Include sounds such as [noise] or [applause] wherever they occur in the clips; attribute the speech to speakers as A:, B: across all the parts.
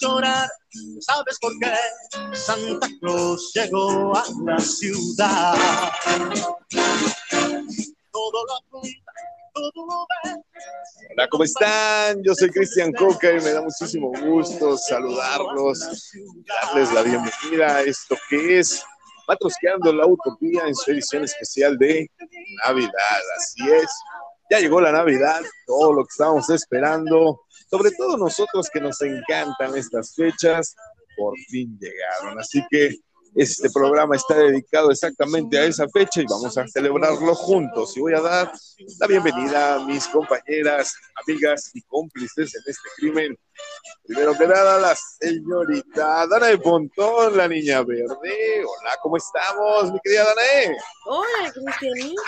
A: llorar, ¿sabes por qué? Santa Claus llegó a la ciudad.
B: Hola, ¿cómo están? Yo soy Cristian Coca y me da muchísimo gusto saludarlos, darles la bienvenida a esto que es Matrosqueando la Utopía en su edición especial de Navidad. Así es, ya llegó la Navidad, todo lo que estábamos esperando, sobre todo nosotros que nos encantan estas fechas, por fin llegaron. Así que este programa está dedicado exactamente a esa fecha y vamos a celebrarlo juntos. Y voy a dar la bienvenida a mis compañeras, amigas y cómplices en este crimen. Primero que nada, la señorita Dana de Pontón, la niña verde. Hola, ¿cómo estamos, mi querida Danae?
C: Hola, Cristianito.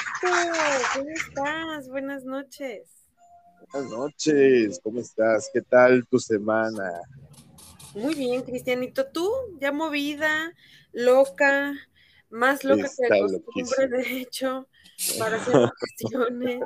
C: ¿Cómo estás? Buenas noches.
B: Buenas noches, ¿cómo estás? ¿Qué tal tu semana?
C: Muy bien, Cristianito. ¿Tú? Ya movida, loca, más loca que de costumbre, de hecho, para hacer cuestiones.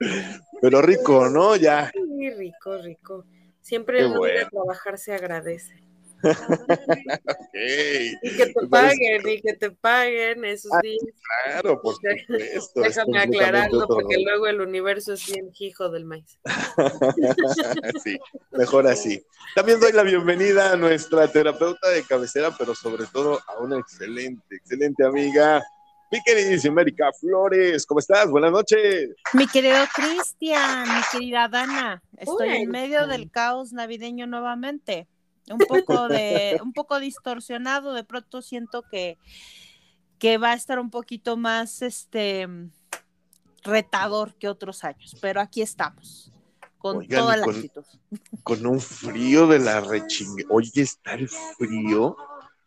C: [laughs]
B: Pero rico, ¿no? Ya.
C: Sí, rico, rico. Siempre el bueno. trabajar se agradece. [laughs]
B: okay.
C: Y que te paguen, y que te paguen esos
B: ah,
C: días.
B: Claro, por [laughs] supuesto.
C: Déjame aclararlo, porque luego el universo es bien hijo del maíz. [laughs]
B: sí, mejor así. También doy la bienvenida a nuestra terapeuta de cabecera, pero sobre todo a una excelente, excelente amiga, mi queridísima Erika Flores, ¿cómo estás? Buenas noches.
D: Mi querido Cristian, mi querida Dana, estoy Uy, en medio del caos navideño nuevamente. Un poco de, un poco distorsionado, de pronto siento que, que va a estar un poquito más este retador que otros años, pero aquí estamos. Con Oigan, toda la
B: con,
D: actitud.
B: Con un frío de la rechingue. Oye, está el frío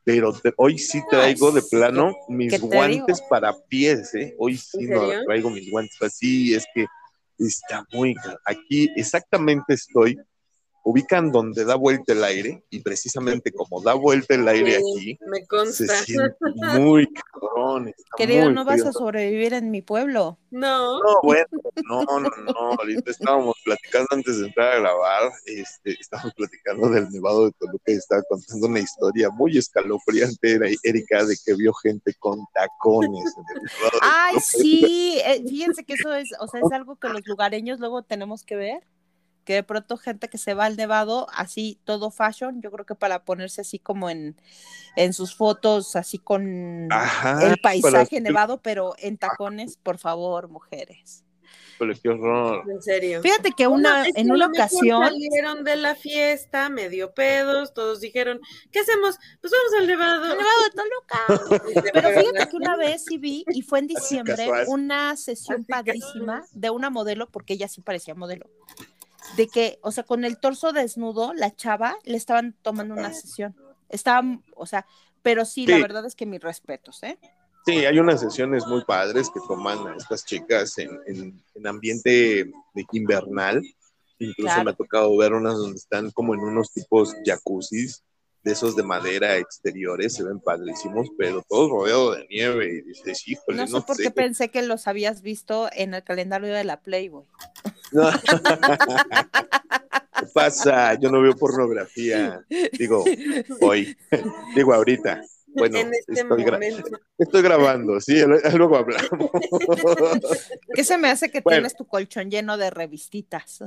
B: pero te, hoy sí traigo de plano mis guantes digo? para pies, ¿eh? Hoy sí no traigo mis guantes, así es que está muy aquí exactamente estoy ubican donde da vuelta el aire y precisamente como da vuelta el aire
C: Sí,
B: aquí
C: me consta.
B: se siente [laughs] muy cabrón.
D: Querido,
B: muy
D: no vas
B: frío.
D: a sobrevivir en mi pueblo.
C: No,
B: No, bueno, no, no, no, ahorita estábamos platicando antes de entrar a grabar, este, estábamos platicando del Nevado de Toluca y estaba contando una historia muy escalofriante, era Erika, de que vio gente con tacones en el Nevado de
D: Ay, sí, eh, fíjense que eso es, o sea, es algo que los lugareños luego tenemos que ver, que de pronto gente que se va al nevado, así todo fashion, yo creo que para ponerse así como en, en sus fotos, así con
B: Ajá,
D: el paisaje nevado, pero en tacones, por favor, mujeres.
B: Híjole, qué horror.
C: en serio.
D: Fíjate que una, en una ocasión,
C: salieron de la fiesta, medio pedos, todos dijeron, ¿qué hacemos? Pues vamos al nevado.
D: "El nevado de Toluca. [laughs] Pero fíjate que una vez sí vi, y fue en diciembre, una sesión padrísima de una modelo, porque ella sí parecía modelo, de que, o sea, con el torso desnudo, la chava le estaban tomando una sesión. Estaban, o sea, pero sí, la verdad es que mis respetos, ¿eh?
B: Sí, hay unas sesiones muy padres que toman a estas chicas en, en- en ambiente de invernal. Incluso
D: Claro.
B: me ha tocado ver unas donde están como en unos tipos jacuzzis de esos de madera exteriores, se ven padrísimos, pero todo rodeado de nieve y dices, híjole,
D: No
B: no,
D: sé por qué pensé que los habías visto en el calendario de la Playboy.
B: No. ¿Qué [laughs] pasa? Yo no veo pornografía. [laughs] Digo, hoy. Digo, ahorita. Bueno,
C: en este
B: estoy, gra- estoy grabando, sí, luego hablamos. [laughs]
D: ¿Qué se me hace que
B: Bueno.
D: tienes tu colchón lleno de revistitas?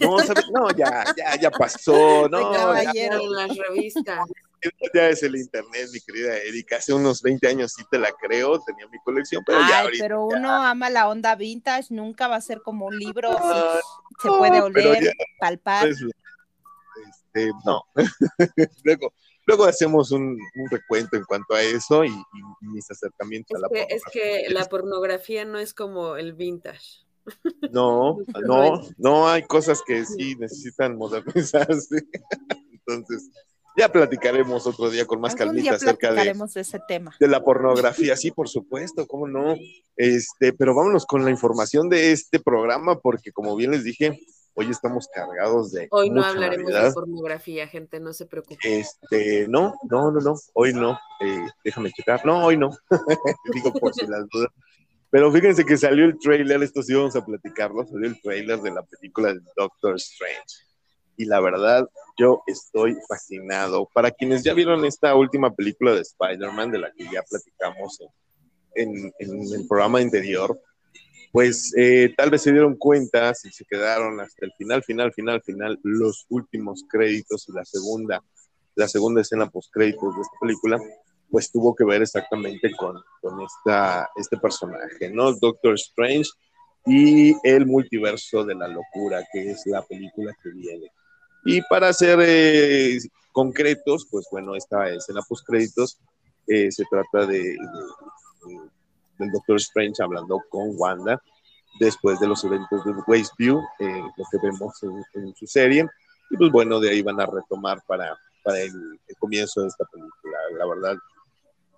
B: No, ¿sabes? no, ya, ya, ya pasó, no, ya,
D: caballero.
C: En las revistas. [laughs]
B: ya es el internet, mi querida Erika. Hace unos 20 años sí te la creo, tenía mi colección, pero ya
D: Ay,
B: ahorita.
D: pero uno ama la onda vintage, nunca va a ser como un libro,
B: Ah,
D: se
B: no,
D: puede oler,
B: ya
D: palpar.
B: es- este, no. [laughs] luego, luego hacemos un, un recuento en cuanto a eso y, y mis acercamientos
C: Es
B: a la
C: que, es que la pornografía no es como el vintage.
B: No, [laughs]
C: No
B: no, no hay cosas que sí necesitan modernizarse. [laughs] Entonces, ya platicaremos otro día con más calmita acerca de,
D: platicaremos de ese tema.
B: de la pornografía. Sí, por supuesto, cómo no. Este, pero vámonos con la información de este programa, porque como bien les dije, hoy estamos cargados de.
C: Hoy no
B: mucha
C: hablaremos
B: Navidad.
C: de pornografía, gente, no se preocupe.
B: Este, no, no, no, no, hoy no. Eh, déjame checar. No, hoy no. [laughs] Digo por si las dudas. Pero fíjense que salió el trailer, esto sí vamos a platicarlo, salió el trailer de la película de Doctor Strange. Y la verdad, yo estoy fascinado. Para quienes ya vieron esta última película de Spider-Man, de la que ya platicamos en, el programa anterior, pues eh, tal vez se dieron cuenta, si se quedaron hasta el final, final, final, final, los últimos créditos y la segunda, la segunda escena post créditos de esta película, pues tuvo que ver exactamente con, con esta, este personaje, ¿no? Doctor Strange y el multiverso de la locura, que es la película que viene. Y para ser eh, concretos, pues bueno, esta escena post créditos eh, se trata de del Doctor Strange hablando con Wanda después de los eventos de Westview, eh, lo que vemos en, su serie. Y pues bueno, de ahí van a retomar para, para el, comienzo de esta película. La verdad,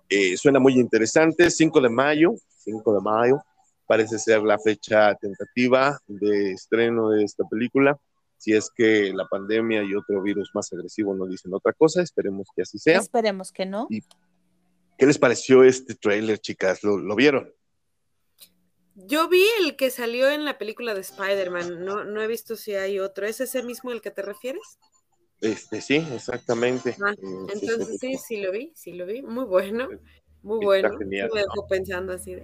B: eh, suena muy interesante. 5 de mayo, 5 de mayo, parece ser la fecha tentativa de estreno de esta película. Si es que la pandemia y otro virus más agresivo no dicen otra cosa, esperemos que así sea.
D: Esperemos que no.
B: ¿Qué les pareció este tráiler, chicas? ¿Lo, vieron?
C: Yo vi el que salió en la película de Spider-Man, no, no he visto si hay otro. ¿Es ese mismo al que te refieres?
B: Este, sí, exactamente.
C: Ah, entonces sí, sí lo vi, sí lo vi. Muy bueno, muy bueno. me dejo pensando así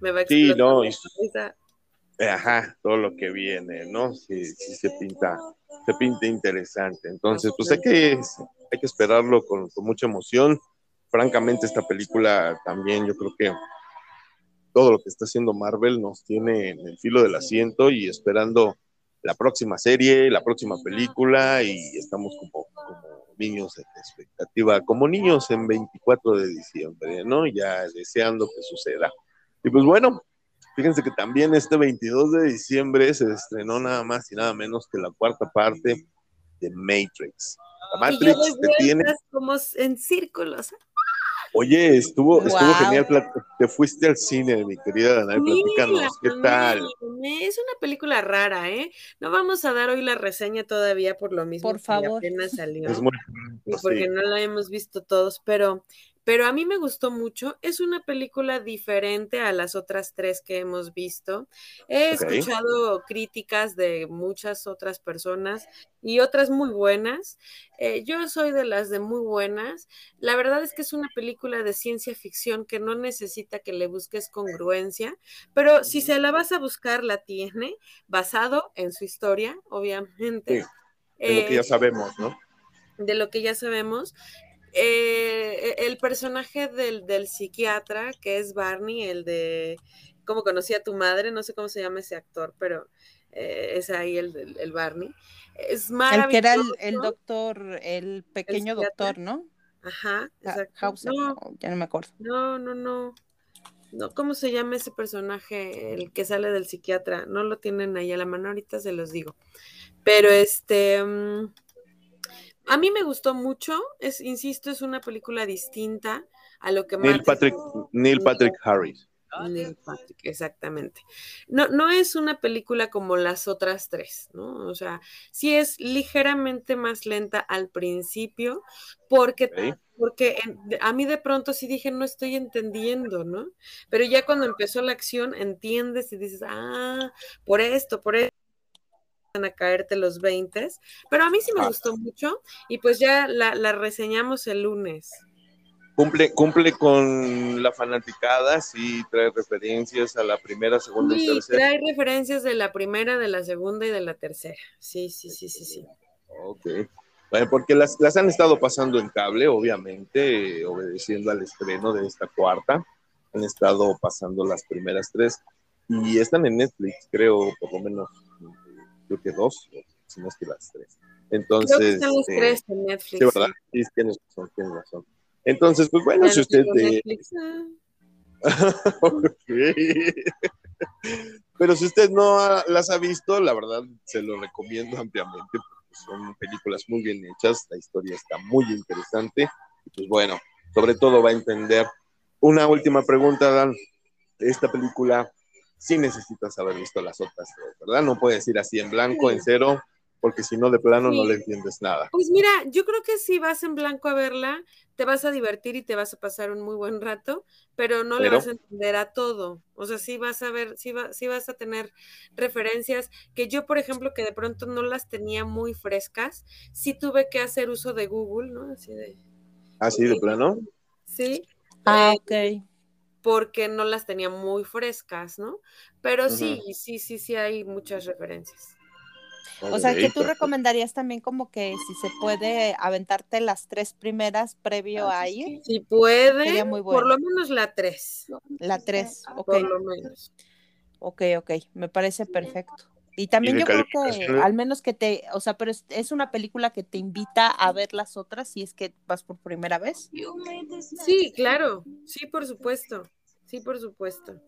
C: me va a
B: Sí, no, ajá, todo lo que viene, ¿no? Sí, sí se pinta, se pinta interesante. Entonces, pues hay que, hay que esperarlo con, con mucha emoción francamente esta película también yo creo que todo lo que está haciendo Marvel nos tiene en el filo del asiento y esperando la próxima serie, la próxima película y estamos como, niños de expectativa, como niños en 24 de diciembre, ¿no? Ya deseando que suceda. Y pues bueno, fíjense que también este 22 de diciembre se estrenó nada más y nada menos que la cuarta parte de Matrix.
C: La Matrix te tiene como en círculos.
B: Oye, estuvo, estuvo genial. Te fuiste al cine, mi querida Dana, platícanos, ¿qué tal?
C: Es una película rara, ¿eh? No vamos a dar hoy la reseña todavía por lo mismo.
D: Por favor.
C: apenas salió. Es muy, y porque no la hemos visto todos, pero pero a mí me gustó mucho. Es una película diferente a las otras tres que hemos visto. He escuchado críticas de muchas otras personas y otras muy buenas. Eh, yo soy de las de muy buenas. La verdad es que es una película de ciencia ficción que no necesita que le busques congruencia, pero si se la vas a buscar, la tiene, basado en su historia, obviamente.
B: de lo que ya eh, sabemos, ¿no?
C: De lo que ya sabemos. Eh, e, el personaje del, del, psiquiatra, que es Barney, el de cómo conocí a tu madre, no sé cómo se llama ese actor, pero eh, es ahí el, el, Barney. Es maravilloso.
D: El que era el, doctor, el pequeño doctor, ¿no?
C: Ajá,
D: exacto. no, ya no me acuerdo.
C: No, no, no. No, ¿cómo se llama ese personaje, el que sale del psiquiatra? No lo tienen ahí a la mano, ahorita se los digo. Pero este, mm, a mí me gustó mucho, es, insisto, es una película distinta a lo que
B: Neil Patrick, Neil Patrick Harris.
C: Neil Patrick, exactamente. No, no es una película como las otras tres, ¿no? O sea, sí es ligeramente más lenta al principio, porque, porque a mí de pronto sí dije, no estoy entendiendo, ¿no? Pero ya cuando empezó la acción, entiendes y dices, ah, por esto, por esto a caerte los 20, pero a mí sí me ah. gustó mucho y pues ya la, reseñamos el lunes.
B: Cumple, cumple con la fanaticada, sí trae referencias a la primera, segunda y tercera.
C: Trae referencias de la primera, de la segunda y de la tercera. Sí, sí, sí, sí, sí.
B: Ok. porque las, las han estado pasando en cable, obviamente, obedeciendo al estreno de esta cuarta. Han estado pasando las primeras tres y están en Netflix, creo, por lo menos creo que dos, si no es que las tres. Entonces. Creo que están los
C: eh, tres en Netflix.
B: Sí, ¿verdad? Sí, tienes razón, tienes razón. Entonces, pues bueno, si usted. Eh, [laughs] Pero si usted no las ha visto, la verdad se lo recomiendo ampliamente porque son películas muy bien hechas, la historia está muy interesante y pues bueno, sobre todo va a entender. Una última pregunta, Dan. Esta película sí necesitas haber visto las otras tres, ¿verdad? No puedes ir así en blanco, en cero, porque si no, de plano no le entiendes nada.
C: Pues mira, yo creo que si vas en blanco a verla, te vas a divertir y te vas a pasar un muy buen rato, pero no le vas a entender a todo. O sea, sí vas a ver, sí, va, sí vas a tener referencias que yo, por ejemplo, que de pronto no las tenía muy frescas, sí tuve que hacer uso de Google, ¿no? Así de...
B: ¿Ah, sí, de plano?
C: Sí.
D: Ah, ok.
C: Porque no las tenía muy frescas, ¿no? Pero sí, sí, sí, sí hay muchas referencias.
D: O sea, que tú recomendarías también como que si se puede aventarte las tres primeras previo a ir.
C: Si puede, muy por lo menos la tres.
D: La tres, ok.
C: Por lo menos.
D: Ok, ok, me parece perfecto. Y también yo creo que al menos que te, o sea, pero es, una película que te invita a ver las otras si es que vas por primera vez.
C: Sí, claro, sí, por supuesto, sí, por supuesto.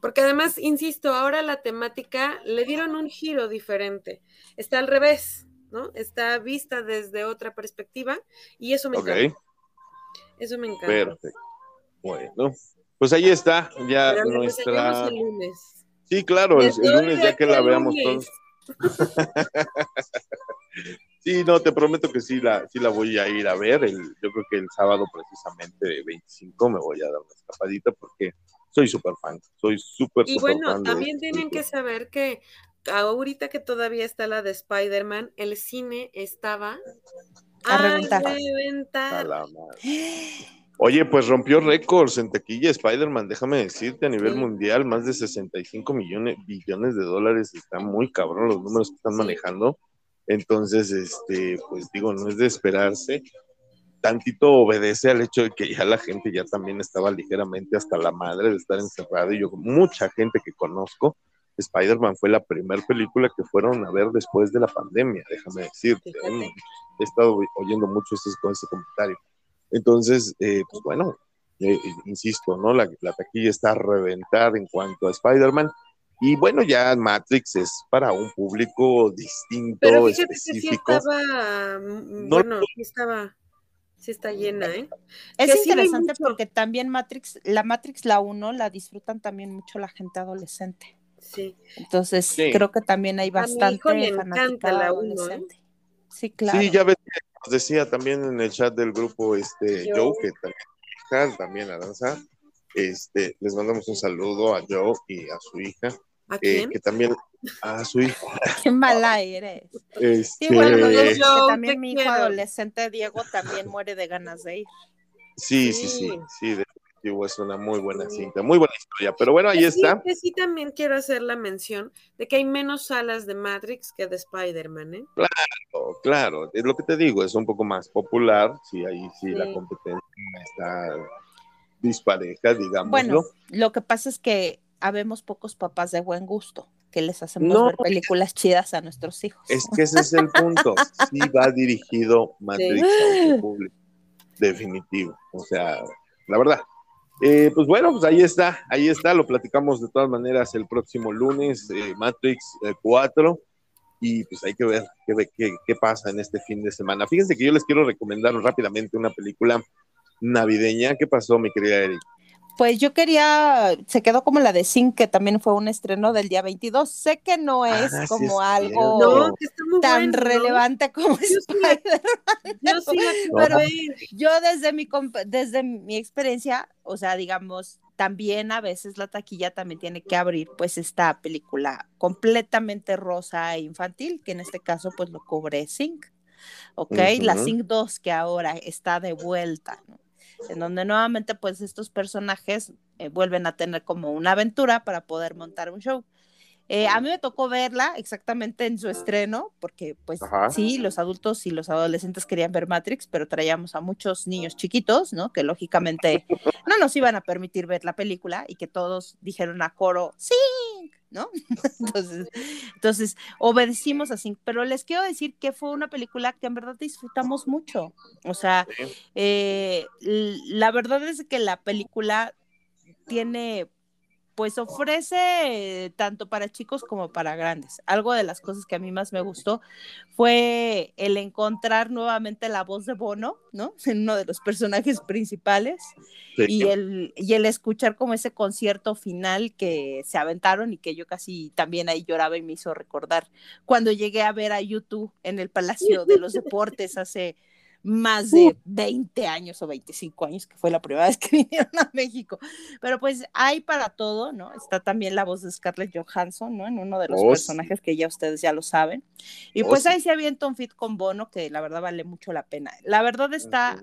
C: Porque además, insisto, ahora la temática le dieron un giro diferente. Está al revés, ¿no? Está vista desde otra perspectiva y eso me encanta. Eso me encanta.
B: Perfecto. Bueno, pues ahí está ya nuestra. Sí, claro, el, lunes ya que la veamos todos. [laughs] sí, no, te prometo que sí la, sí la voy a ir a ver. El, yo creo que el sábado precisamente 25 me voy a dar una escapadita porque soy súper fan, soy súper,
C: Y bueno, también tienen que saber que ahorita que todavía está la de Spider-Man, el cine estaba
D: a, reventar.
B: Oye, pues rompió récords en taquilla Spider-Man, déjame decirte, a nivel mundial, más de 65 millones, billones de dólares, está muy cabrón los números que están manejando. Entonces, este, pues digo, no es de esperarse tantito obedece al hecho de que ya la gente ya también estaba ligeramente hasta la madre de estar encerrado y yo mucha gente que conozco, Spider-Man fue la primera película que fueron a ver después de la pandemia, déjame decirte. ¿eh? He estado oyendo mucho ese, con ese comentario. Entonces, eh, pues bueno, eh, insisto, ¿no? La, la, taquilla está a reventar en cuanto a Spider-Man. Y bueno, ya Matrix es para un público distinto, Pero específico.
C: estaba, mm, bueno, estaba sí está llena, ¿eh?
D: Es interesante porque también Matrix, la Matrix, la 1, la disfrutan también mucho la gente adolescente.
C: Sí.
D: Entonces, creo que también hay bastante
C: A mi hijo le encanta la 1, ¿eh?
D: Sí, claro.
B: Sí, ya ves, nos decía también en el chat del grupo este Joe, que también, también Aranza, este, les mandamos un saludo a Joe y a su hija.
C: ¿A quién?
B: que también a su hijo. [laughs]
D: Qué mala eres.
B: Este...
D: Sí, bueno, yo, también mi hijo adolescente Diego también muere de ganas de ir.
B: Sí, sí, sí, sí, definitivo, es una muy buena cinta, muy buena historia, pero bueno, ahí está.
C: Sí, también quiero hacer la mención de que hay menos salas de Matrix que de Spider-Man, ¿eh?
B: Claro, claro, es lo que te digo, es un poco más popular, sí, ahí sí, la competencia está dispareja, digamos.
D: Bueno, lo que pasa es que habemos pocos papás de buen gusto que les hacemos ver películas chidas a nuestros hijos.
B: Es que ese es el punto. Sí va dirigido [laughs] Matrix a público. Definitivo. O sea, la verdad. Eh, pues bueno, pues ahí está, ahí está, lo platicamos de todas maneras el próximo lunes, eh, Matrix 4, eh, y pues hay que ver qué, qué, qué, pasa en este fin de semana. Fíjense que yo les quiero recomendar rápidamente una película navideña. ¿Qué pasó, mi querida Eric?
D: Pues yo quería, se quedó como la de Zinc, que también fue un estreno del día 22. Sé que no ah, es como algo tan relevante como Spider-Man.
C: Yo sí
D: pero yo desde mi, desde mi experiencia, o sea, digamos, también a veces la taquilla también tiene que abrir pues esta película completamente rosa e infantil, que en este caso pues lo cubre Zinc. ¿Ok? La Zinc 2 que ahora está de vuelta, ¿no? En donde nuevamente pues estos personajes eh, vuelven a tener como una aventura para poder montar un show. Eh, a mí me tocó verla exactamente en su estreno, porque pues sí, los adultos y los adolescentes querían ver Matrix, pero traíamos a muchos niños chiquitos, ¿no? Que lógicamente [laughs] no nos iban a permitir ver la película y que todos dijeron a coro, sí, ¿no? [laughs] [laughs] entonces, entonces, obedecimos así, pero les quiero decir que fue una película que en verdad disfrutamos mucho. O sea, eh, la verdad es que la película tiene pues ofrece tanto para chicos como para grandes. Algo de las cosas que a mí más me gustó fue el encontrar nuevamente la voz de Bono, ¿no? [laughs] En uno de los personajes principales y, el, y el escuchar como ese concierto final que se aventaron y que yo casi también ahí lloraba y me hizo recordar cuando llegué a ver a YouTube en el Palacio de los [laughs] Deportes hace más de 20 años o 25 años, que fue la primera [laughs] vez que vinieron a México. Pero pues hay para todo, ¿no? Está también la voz de Scarlett Johansson, ¿no? En uno de los oh, personajes que ya ustedes ya lo saben. Y oh, pues ahí se avienta un fit con Bono, que la verdad vale mucho la pena. La verdad está,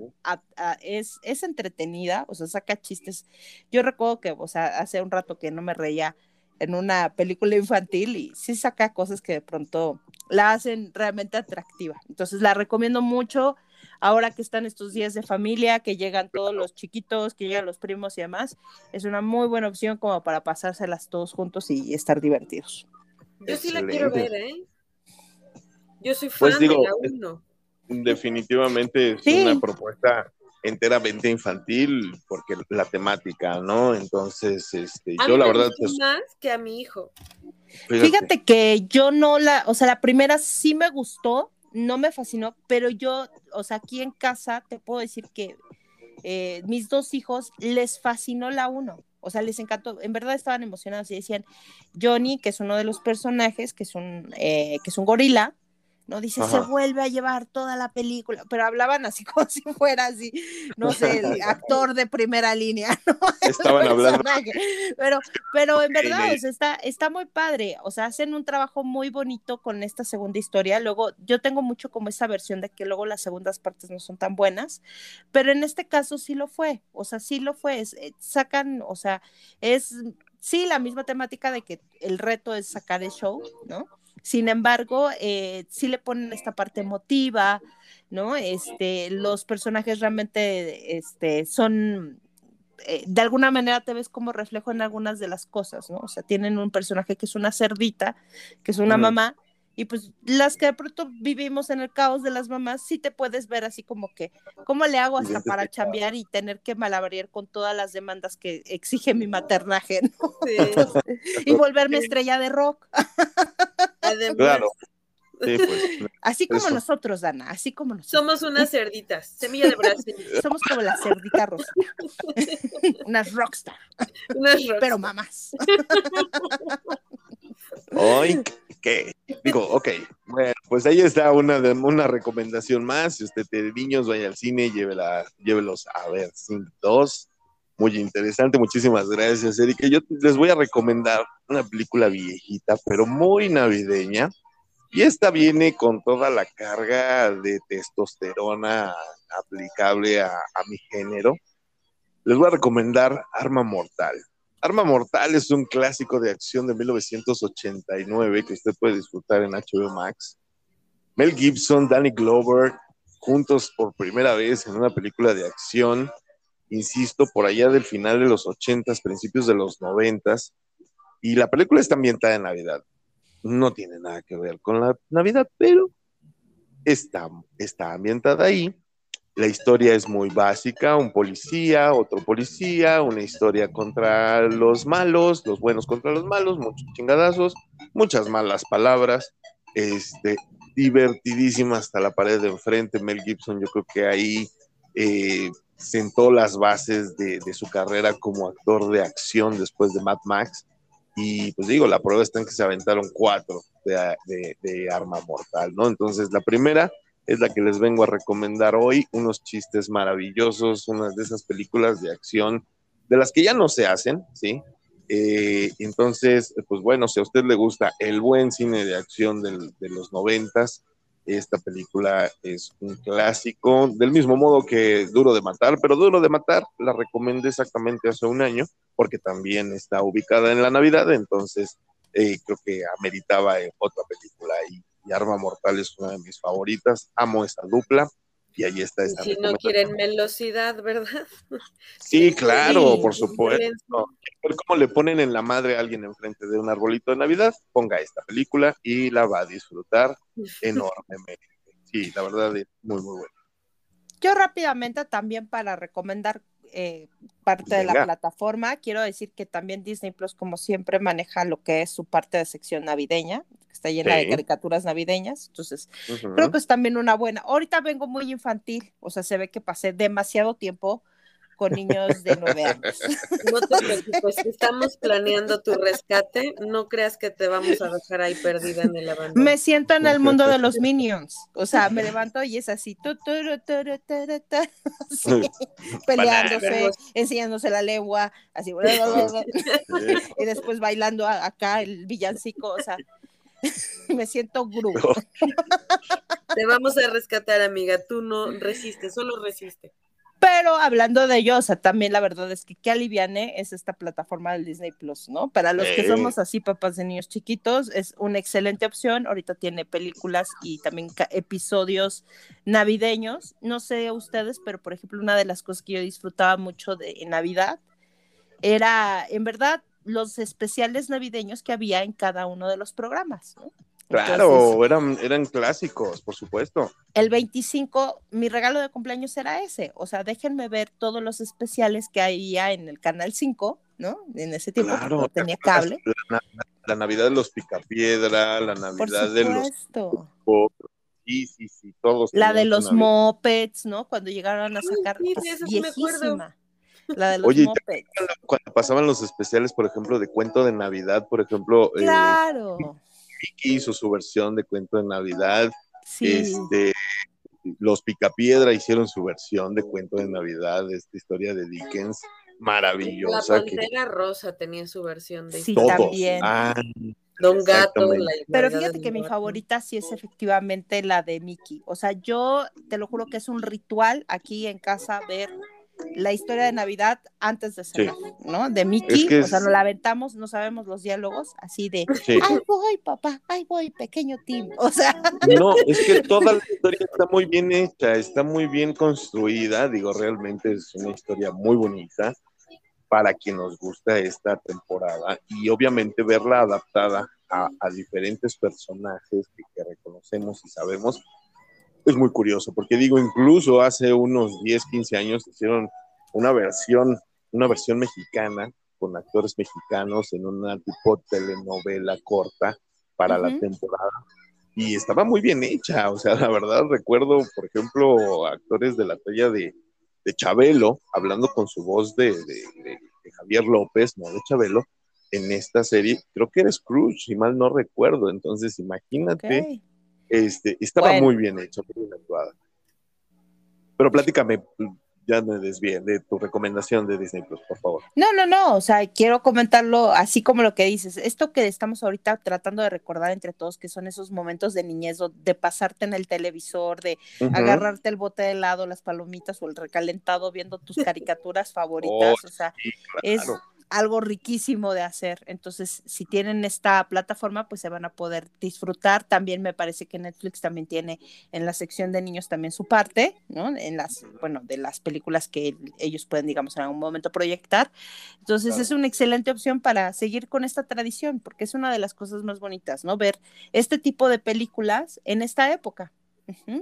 D: es, es entretenida, o sea, saca chistes. Yo recuerdo que, o sea, hace un rato que no me reía en una película infantil y sí saca cosas que de pronto la hacen realmente atractiva. Entonces la recomiendo mucho ahora que están estos días de familia, que llegan todos los chiquitos, que llegan los primos y demás, es una muy buena opción como para pasárselas todos juntos y estar divertidos.
C: Yo sí la quiero ver, ¿eh? Yo soy pues fan de la uno.
B: Definitivamente es una propuesta enteramente infantil porque la temática, ¿no? Entonces, este, yo la verdad
C: pues, más que a mi hijo.
D: Fíjate que yo no la, o sea, la primera sí me gustó, no me fascinó, pero yo, o sea, aquí en casa te puedo decir que eh, mis dos hijos les fascinó la uno. O sea, les encantó, en verdad estaban emocionados y decían, Johnny, que es uno de los personajes, que es un, eh, que es un gorila, ¿no? Dice, se vuelve a llevar toda la película, pero hablaban así [laughs] como si fuera así, no sé, el actor de primera línea, [laughs] ¿no?
B: Estaban hablando.
D: Pero, pero en verdad, o sea, está, está muy padre, o sea, hacen un trabajo muy bonito con esta segunda historia, luego yo tengo mucho como esa versión de que luego las segundas partes no son tan buenas, pero en este caso sí lo fue, o sea, sí lo fue, eh, sacan, o sea, es sí la misma temática de que el reto es sacar el show, ¿no? Sin embargo, eh, sí le ponen esta parte emotiva, ¿no? Este, los personajes realmente este, son, eh, de alguna manera te ves como reflejo en algunas de las cosas, ¿no? O sea, tienen un personaje que es una cerdita, que es una mamá, y pues las que de pronto vivimos en el caos de las mamás, sí te puedes ver así como que, ¿cómo le hago hasta para chambear y tener que malabarear con todas las demandas que exige mi maternaje, [laughs] [laughs] y volverme estrella de rock. [laughs]
B: Claro. [laughs]
D: Pues, así como nosotros, Dana, así como nosotros.
C: Somos unas [laughs] cerditas, semilla de Brasil. [laughs]
D: Somos como la cerdita rosa. unas rockstar. Unas rockstar. Pero mamás.
B: Hoy, ¿qué? Digo, ok, bueno, pues ahí está una, una recomendación más. Si usted tiene niños, vaya al cine, llévela, llévelos a ver Sin dos Muy interesante, muchísimas gracias, Erika. Yo les voy a recomendar una película viejita, pero muy navideña. Y esta viene con toda la carga de testosterona aplicable a, a mi género. Les voy a recomendar Arma Mortal. Arma Mortal es un clásico de acción de 1989 que usted puede disfrutar en HBO Max. Mel Gibson, Danny Glover, juntos por primera vez en una película de acción, insisto, por allá del final de los 80s, principios de los 90s. Y la película está ambientada en Navidad. No tiene nada que ver con la Navidad, pero está, está ambientada ahí. La historia es muy básica, un policía, otro policía, una historia contra los malos, los buenos contra los malos, muchos chingadazos, muchas malas palabras, este, divertidísima hasta la pared de enfrente. Mel Gibson, yo creo que ahí eh, sentó las bases de, su carrera como actor de acción después de Mad Max. Y pues digo, la prueba está en que se aventaron cuatro de, Arma Mortal, ¿no? Entonces, la primera es la que les vengo a recomendar hoy, unos chistes maravillosos, unas de esas películas de acción de las que ya no se hacen, ¿sí? Eh, entonces, pues bueno, si a usted le gusta el buen cine de acción de los noventas, esta película es un clásico, del mismo modo que Duro de Matar, pero Duro de Matar la recomendé exactamente hace un año, porque también está ubicada en la Navidad, entonces eh, creo que ameritaba otra película y Arma Mortal es una de mis favoritas. Amo esa dupla y ahí está esta.
C: Si no quieren velocidad, ¿verdad? [laughs]
B: Sí, claro, por supuesto. Ver cómo le ponen en la madre a alguien enfrente de un arbolito de Navidad, ponga esta película y la va a disfrutar [laughs] enormemente. Sí, la verdad es muy, muy buena.
D: Yo rápidamente también para recomendar eh, parte de la plataforma. Quiero decir que también Disney Plus, como siempre, maneja lo que es su parte de sección navideña, que está llena de caricaturas navideñas. Entonces, creo que es también una buena. Ahorita vengo muy infantil, o sea, se ve que pasé demasiado tiempo con niños de nueve años.
C: No te preocupes, estamos planeando tu rescate, no creas que te vamos a dejar ahí perdida en el abandono.
D: Me siento en el mundo de los minions, o sea, me levanto y es así, peleándose, enseñándose la lengua, así, y después bailando acá el villancico, o sea, [laughs] me siento grupo.
C: Te vamos a rescatar, amiga, tú no resiste, solo resiste.
D: Pero hablando de ello, o sea, también la verdad es que qué aliviane es esta plataforma del Disney Plus, ¿no? Para los que somos así papás de niños chiquitos, es una excelente opción. Ahorita tiene películas y también episodios navideños. No sé ustedes, pero por ejemplo, una de las cosas que yo disfrutaba mucho de Navidad era, en verdad, los especiales navideños que había en cada uno de los programas, ¿no?
B: Claro, eran, eran clásicos, por supuesto.
D: El 25, mi regalo de cumpleaños era ese. O sea, déjenme ver todos los especiales que había en el Canal 5, ¿no? En ese tiempo claro, tenía cable.
B: La, Navidad de los Picapiedra, la Navidad de los... Sí, sí, sí, todos.
D: La de los mopeds, ¿no? Cuando llegaron a sacar, sí, viejísima. La de los
B: Oye, cuando pasaban los especiales, por ejemplo, de cuento de Navidad, por ejemplo.
D: Eh,
B: Mickey hizo su versión de cuento de Navidad. Este, los Picapiedra hicieron su versión de cuento de Navidad, de esta historia de Dickens, maravillosa.
C: La Pantera Rosa tenía su versión de
D: Sí, también.
B: Ah,
C: Don Gato. La
D: Pero fíjate que mi favorita sí es efectivamente la de Mickey. O sea, yo te lo juro que es un ritual aquí en casa ver la historia de Navidad antes de cenar, ¿no? De Mickey, o sea, nos la aventamos, no sabemos los diálogos, así de, ay voy, papá, ay voy, pequeño Tim, o sea.
B: No, es que toda la historia está muy bien hecha, está muy bien construida, digo, realmente es una historia muy bonita para quien nos gusta esta temporada y obviamente verla adaptada a, diferentes personajes que reconocemos y sabemos es muy curioso, porque digo, incluso hace unos 10, 15 años hicieron una versión, una versión mexicana con actores mexicanos en una tipo telenovela corta para la temporada. Y estaba muy bien hecha, o sea, [laughs] la verdad recuerdo, por ejemplo, actores de la talla de, de Chabelo, hablando con su voz de, de, Javier López, no de Chabelo, en esta serie, creo que era Scrooge, si mal no recuerdo, entonces imagínate este, estaba muy bien hecho, muy bien actuada. Pero platícame, ya me desvíe de tu recomendación de Disney Plus, por favor.
D: No, no, no, o sea, quiero comentarlo así como lo que dices. Esto que estamos ahorita tratando de recordar entre todos, que son esos momentos de niñez, de pasarte en el televisor, de agarrarte el bote de helado, las palomitas o el recalentado viendo tus caricaturas [laughs] favoritas, oh, o sea, es algo riquísimo de hacer. Entonces, si tienen esta plataforma, pues se van a poder disfrutar. También me parece que Netflix también tiene en la sección de niños también su parte, ¿no? En las, bueno, de las películas que ellos pueden, digamos, en algún momento proyectar. Entonces, es una excelente opción para seguir con esta tradición, porque es una de las cosas más bonitas, ¿no? Ver este tipo de películas en esta época.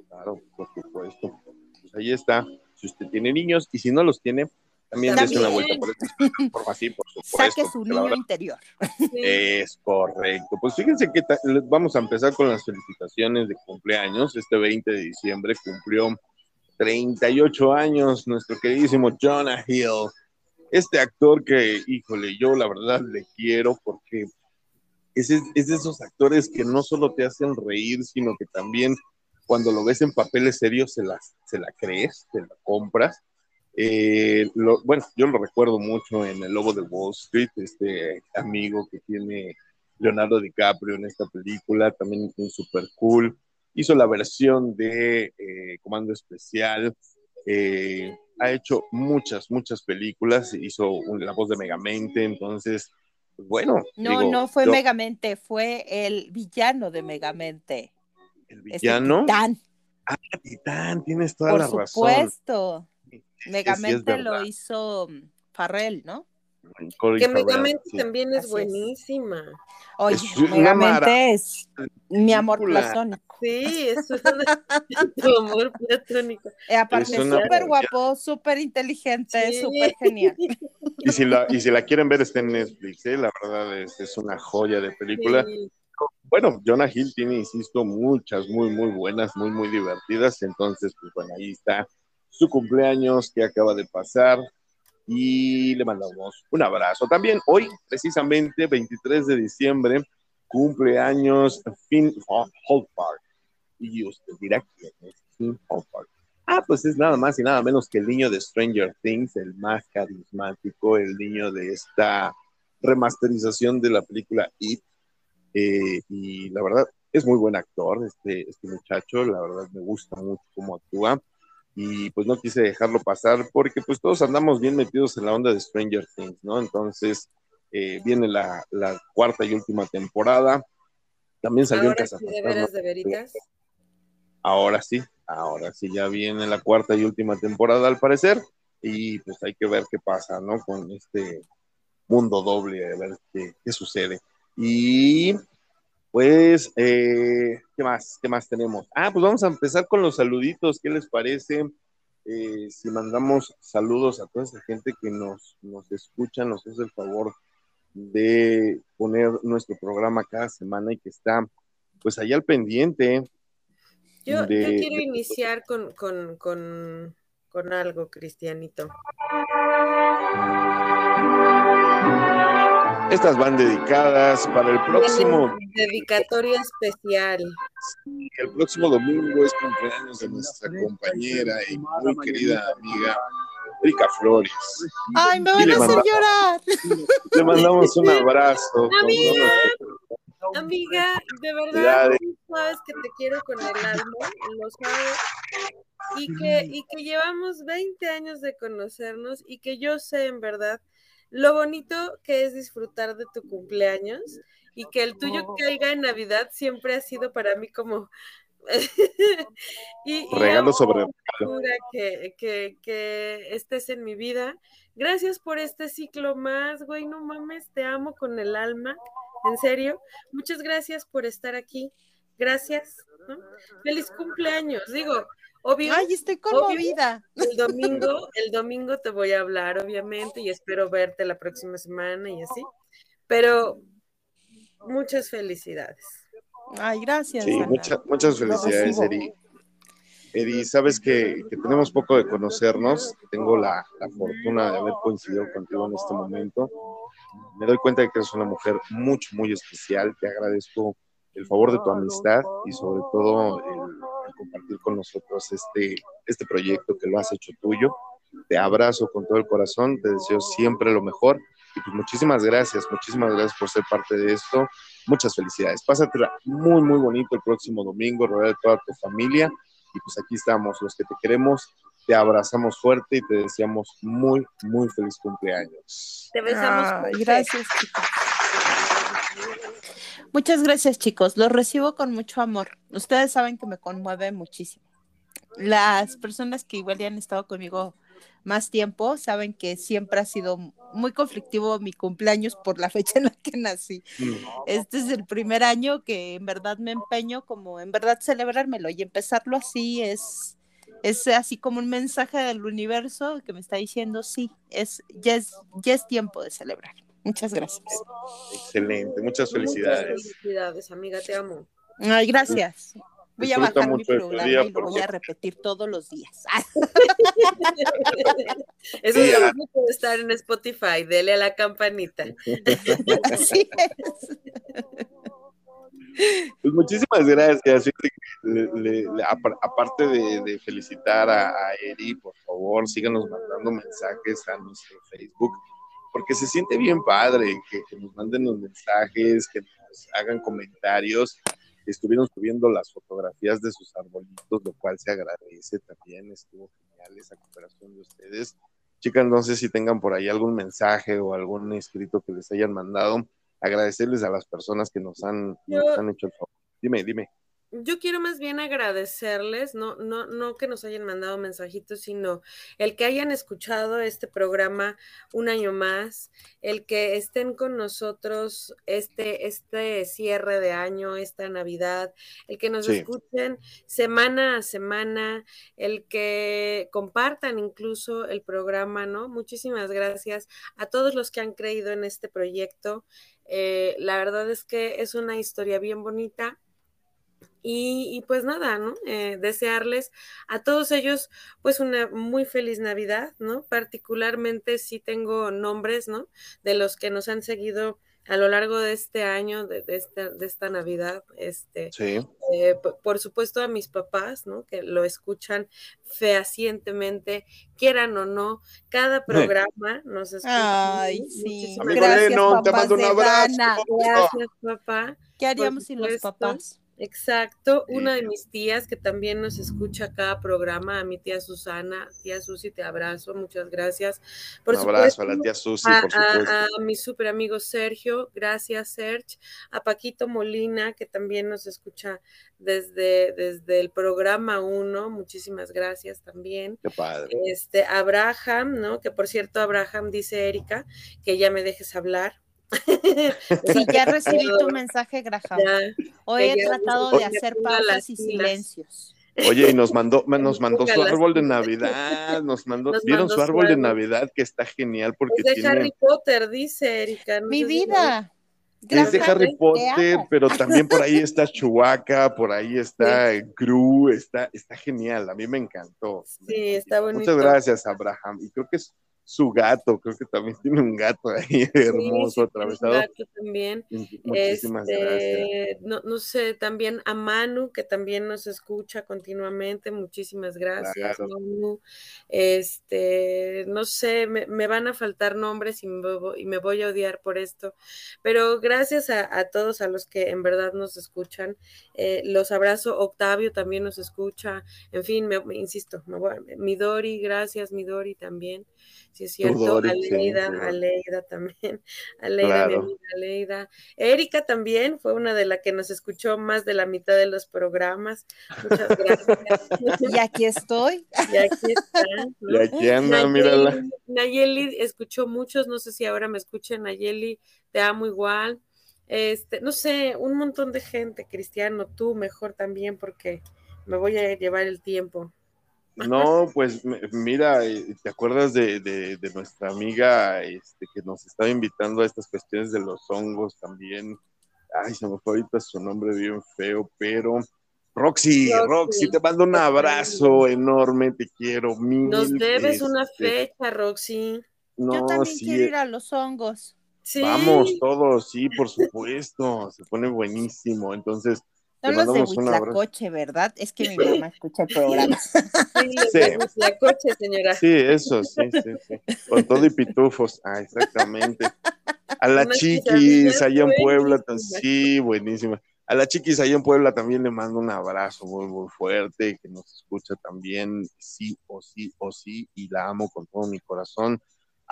B: Claro, por supuesto. Pues ahí está. Si usted tiene niños y si no los tiene, también, des una vuelta por esta así, por supuesto.
D: Saque su niño interior.
B: Es correcto. Pues fíjense que vamos a empezar con las felicitaciones de cumpleaños. Este 20 de diciembre cumplió 38 años nuestro queridísimo Jonah Hill. Este actor que, híjole, yo la verdad le quiero porque es, es de esos actores que no solo te hacen reír, sino que también cuando lo ves en papeles serios se, las, se la crees, te la compras eh, bueno, yo lo recuerdo mucho en El Lobo de Wall Street, este amigo que tiene Leonardo DiCaprio en esta película, también es súper cool. Hizo la versión de eh, Comando Especial, eh, ha hecho muchas, muchas películas, hizo la voz de Megamente, entonces, pues bueno.
D: No, no fue Megamente, fue el villano de Megamente.
B: ¿El villano?
D: titán.
B: Ah, Titán, tienes toda la razón.
D: Por supuesto. Megamente lo hizo mm, Farrell, ¿no?
C: que Megamente también es buenísima.
D: Oye, Megamente es mi amor platónico.
C: Sí, es [laughs] tu amor platónico.
D: Y aparte, es súper guapo, súper inteligente, súper genial. [laughs]
B: Y si, la, y si la quieren ver, está en Netflix, ¿eh? la verdad es, es una joya de película. Bueno, Jonah Hill tiene, insisto, muchas muy, muy buenas, muy, muy divertidas. Entonces, pues bueno, ahí está su cumpleaños que acaba de pasar y le mandamos un abrazo. También hoy, precisamente, 23 de diciembre, cumpleaños Finn Holpark. Y usted dirá quién es Finn Holpark. Ah, pues es nada más y nada menos que el niño de Stranger Things, el más carismático, el niño de esta remasterización de la película It. Eh, y la verdad, es muy buen actor este, este muchacho, la verdad me gusta mucho cómo actúa y pues no quise dejarlo pasar porque pues todos andamos bien metidos en la onda de Stranger Things, ¿no? Entonces eh, viene la, cuarta y última temporada. También salió en Casa
C: sí, de veras, de veritas.
B: Ahora sí, ahora sí, ya viene la cuarta y última temporada al parecer y pues hay que ver qué pasa, ¿no? Con este mundo doble, a ver qué, qué sucede. Y pues, eh, ¿qué más? ¿Qué más tenemos? Ah, pues vamos a empezar con los saluditos. ¿Qué les parece? Eh, si mandamos saludos a toda esa gente que nos, nos escucha, nos hace el favor de poner nuestro programa cada semana y que está pues allá al pendiente.
C: Yo, quiero iniciar con, con, con, con algo, Cristianito.
B: Estas van dedicadas para el próximo.
C: Dedicatoria especial.
B: El próximo domingo es cumpleaños de nuestra compañera y muy querida amiga Erika Flores.
D: Ay, me van a hacer llorar.
B: Le mandamos un [laughs] abrazo.
C: Amiga, amiga, de verdad, sabes que te quiero con el alma, lo sabes. Y que, y que llevamos 20 años de conocernos y que yo sé en verdad lo bonito que es disfrutar de tu cumpleaños y que el tuyo caiga en Navidad siempre ha sido para mí como [laughs] y,
B: regalo sobre
C: que, que, que estés en mi vida. Gracias por este ciclo más, güey, no mames, te amo con el alma, en serio. Muchas gracias por estar aquí. Gracias. Feliz cumpleaños. Digo, Obvio.
D: Ay, estoy conmovida.
C: el domingo, el domingo te voy a hablar, obviamente, y espero verte la próxima semana y así. Pero muchas felicidades.
D: Ay, gracias.
B: Sí, muchas felicidades, Eri. Eri, sabes que, tenemos poco de conocernos. Tengo la, la, fortuna de haber coincidido contigo en este momento. Me doy cuenta de que eres una mujer mucho, muy especial. Te agradezco el favor de tu amistad y sobre todo el, compartir con nosotros este, este proyecto que lo has hecho tuyo. Te abrazo con todo el corazón, te deseo siempre lo mejor y pues muchísimas gracias, muchísimas gracias por ser parte de esto. Muchas felicidades. Pásatela muy, muy bonito el próximo domingo, rodeado de toda tu familia y pues aquí estamos, los que te queremos, te abrazamos fuerte y te deseamos muy, muy feliz cumpleaños.
C: Te besamos.
D: gracias, chicos. Muchas gracias, chicos. Los recibo con mucho amor. Ustedes saben que me conmueve muchísimo. Las personas que igual ya han estado conmigo más tiempo saben que siempre ha sido muy conflictivo mi cumpleaños por la fecha en la que nací. Mm. Este es el primer año que en verdad me empeño como en verdad celebrármelo y empezarlo así es es así como un mensaje del universo que me está diciendo sí, es ya es ya es tiempo de celebrar. Muchas gracias.
B: Excelente, muchas felicidades.
C: Muchas felicidades, amiga, te amo.
D: Ay, gracias. Voy a bajar mi programa y lo voy a repetir todos los días. [laughs]
C: Eso es lo puede estar en Spotify. Dele a la campanita. [laughs]
D: Así es.
B: Pues muchísimas gracias. aparte de, felicitar a, a, Eri, por favor, síganos mandando mensajes a nuestro Facebook porque se siente bien padre que, nos manden los mensajes, que nos hagan comentarios. Estuvieron subiendo las fotografías de sus arbolitos, lo cual se agradece también. Estuvo genial esa cooperación de ustedes. Chicas, no sé si tengan por ahí algún mensaje o algún escrito que les hayan mandado. Agradecerles a las personas que nos han, nos han hecho el favor. Dime, dime.
C: Yo quiero más bien agradecerles, no, no, no que nos hayan mandado mensajitos, sino el que hayan escuchado este programa un año más, el que estén con nosotros este, este cierre de año, esta Navidad, el que nos escuchen semana a semana, el que compartan incluso el programa, ¿no? Muchísimas gracias a todos los que han creído en este proyecto. Eh, la verdad es que es una historia bien bonita y, pues nada, ¿no? Eh, desearles a todos ellos pues una muy feliz Navidad, ¿no? Particularmente si tengo nombres, ¿no? De los que nos han seguido a lo largo de este año, de, esta, de esta, Navidad, este,
B: sí.
C: Eh, por supuesto a mis papás, ¿no? Que lo escuchan fehacientemente, quieran o no, cada programa nos
D: escucha. Ay, sí.
B: Gracias, te mando un abrazo.
C: Gracias, papá.
D: ¿Qué haríamos sin los papás?
C: Exacto, una de mis tías que también nos escucha cada programa, a mi tía Susana, tía Susi, te abrazo, muchas gracias.
B: Por Un abrazo a la tía Susi, por supuesto.
C: A, mi super amigo Sergio, gracias Serge, a Paquito Molina, que también nos escucha desde, desde el programa 1, muchísimas gracias también.
B: Qué padre.
C: Este, Abraham, ¿no? Que por cierto, Abraham dice Erika, que ya me dejes hablar.
D: Sí, ya [laughs] recibí tu mensaje, Graham. Hoy he tratado de hacer pausas y silencios.
B: Oye, y nos mandó, [laughs] nos mandó su árbol de Navidad, nos mandó, vieron su árbol de Navidad que está genial porque
C: es de Harry Potter, dice Erika.
D: Mi vida.
B: es de Harry Potter, pero también por ahí está Chewbacca, por ahí está Gru, está, está genial, a mí me encantó.
C: Sí, está bonito.
B: Muchas gracias, Abraham. Y creo que es su gato, creo que también tiene un gato ahí [laughs] hermoso atravesado. Un gato
C: también.
B: Muchísimas
C: este, No, no, sé, también a Manu, que también nos escucha continuamente, muchísimas gracias, Manu. Este, no sé, me, van a faltar nombres y me, voy a odiar por esto, pero gracias a, todos a los que en verdad nos escuchan. Eh, los abrazo, Octavio también nos escucha, en fin, me, insisto, mi Dori, gracias, mi Dori también. Sí, es cierto. Aleida, Aleida también. [laughs] Aleida, mi amiga Aleida. Erika también fue una de las que nos escuchó más de la mitad de los programas. Muchas [laughs] gracias.
D: y aquí estoy.
C: Y aquí está. [laughs]
B: Y aquí anda, mírala.
C: Nayeli escuchó muchos, no sé si ahora me escuchan, Nayeli, te amo igual. Este, no sé, un montón de gente, Cristiano, tú mejor también, porque me voy a llevar el tiempo.
B: No, pues mira, eh, ¿te acuerdas de, nuestra amiga este, que nos estaba invitando a estas cuestiones de los hongos también? Ay, se me fue ahorita su nombre bien feo, pero Roxy, Roxy, te mando un abrazo enorme, te quiero mil.
C: Nos debes una este, fecha, Roxy.
D: Yo también quiero ir a los hongos.
B: Vamos todos, sí, por supuesto, se pone buenísimo. Entonces,
D: son los de Huitlacoche, ¿verdad? Es que mi mamá escucha el programa. [laughs]
C: Sí, los de Huitlacoche, señora.
B: Sí, eso, sí, sí, sí. Con todo y pitufos. Ah, exactamente. A la chiquis allá en Puebla, sí, buenísima. A la chiquis allá en Puebla también le mando un abrazo muy, muy fuerte, que nos escucha también, sí o sí o sí, y la amo con todo mi corazón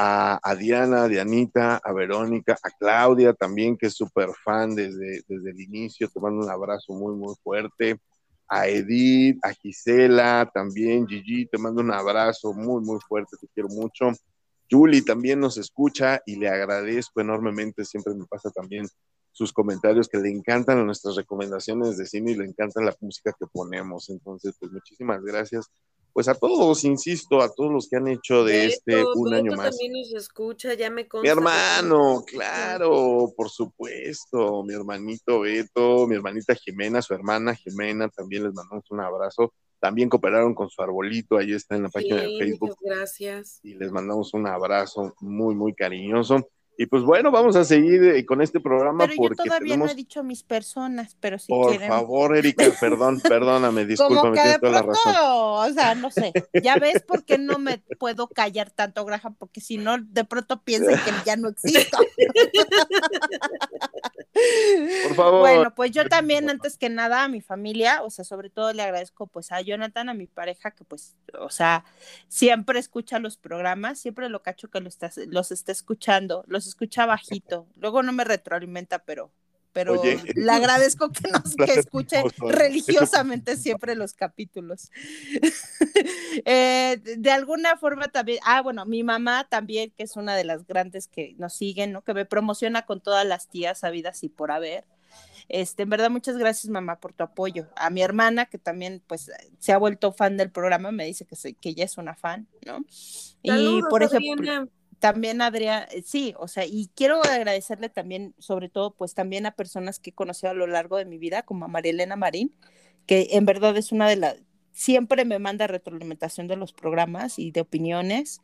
B: a, Diana, a Dianita, a Verónica, a Claudia también, que es súper fan desde, desde el inicio, te mando un abrazo muy, muy fuerte, a Edith, a Gisela también, Gigi, te mando un abrazo muy, muy fuerte, te quiero mucho. Julie también nos escucha y le agradezco enormemente, siempre me pasa también sus comentarios que le encantan nuestras recomendaciones de cine y le encanta la música que ponemos. Entonces, pues muchísimas gracias pues a todos, insisto, a todos los que han hecho de este un año más.
C: también nos escucha, ya me
B: Mi hermano, claro, por supuesto, mi hermanito Beto, mi hermanita Jimena, su hermana Jimena, también les mandamos un abrazo. También cooperaron con su arbolito, ahí está en la página de Facebook.
C: Gracias.
B: Y les mandamos un abrazo muy, muy cariñoso. Y pues bueno, vamos a seguir eh, con este programa
D: pero
B: porque
D: yo todavía no he dicho mis personas, pero si
B: Por
D: quieren...
B: favor, Erika, [laughs] perdón, perdóname, discúlpame, tienes toda la razón.
D: O sea, no sé, ya ves por qué no me puedo callar tanto, Graham, porque si no, de pronto piensan [laughs] que ya no existo. [laughs]
B: Por favor.
D: Bueno, pues yo también, antes que nada, a mi familia, o sea, sobre todo le agradezco pues a Jonathan, a mi pareja, que pues, o sea, siempre escucha los programas, siempre lo cacho que los está, los está escuchando, los escucha bajito. Luego no me retroalimenta, pero pero le agradezco que nos que escuche religiosamente siempre los capítulos. [laughs] Eh, de alguna forma también, ah, bueno, mi mamá también, que es una de las grandes que nos siguen, ¿no? Que me promociona con todas las tías sabidas y por haber. Este, en verdad, muchas gracias, mamá, por tu apoyo. A mi hermana, que también, pues, se ha vuelto fan del programa, me dice que, soy, que ella es una fan, ¿no? y, por ejemplo, también Adrián, eh, sí, o sea, y quiero agradecerle también, sobre todo, pues también a personas que he conocido a lo largo de mi vida, como a María Elena Marín, que en verdad es una de las, siempre me manda retroalimentación de los programas y de opiniones,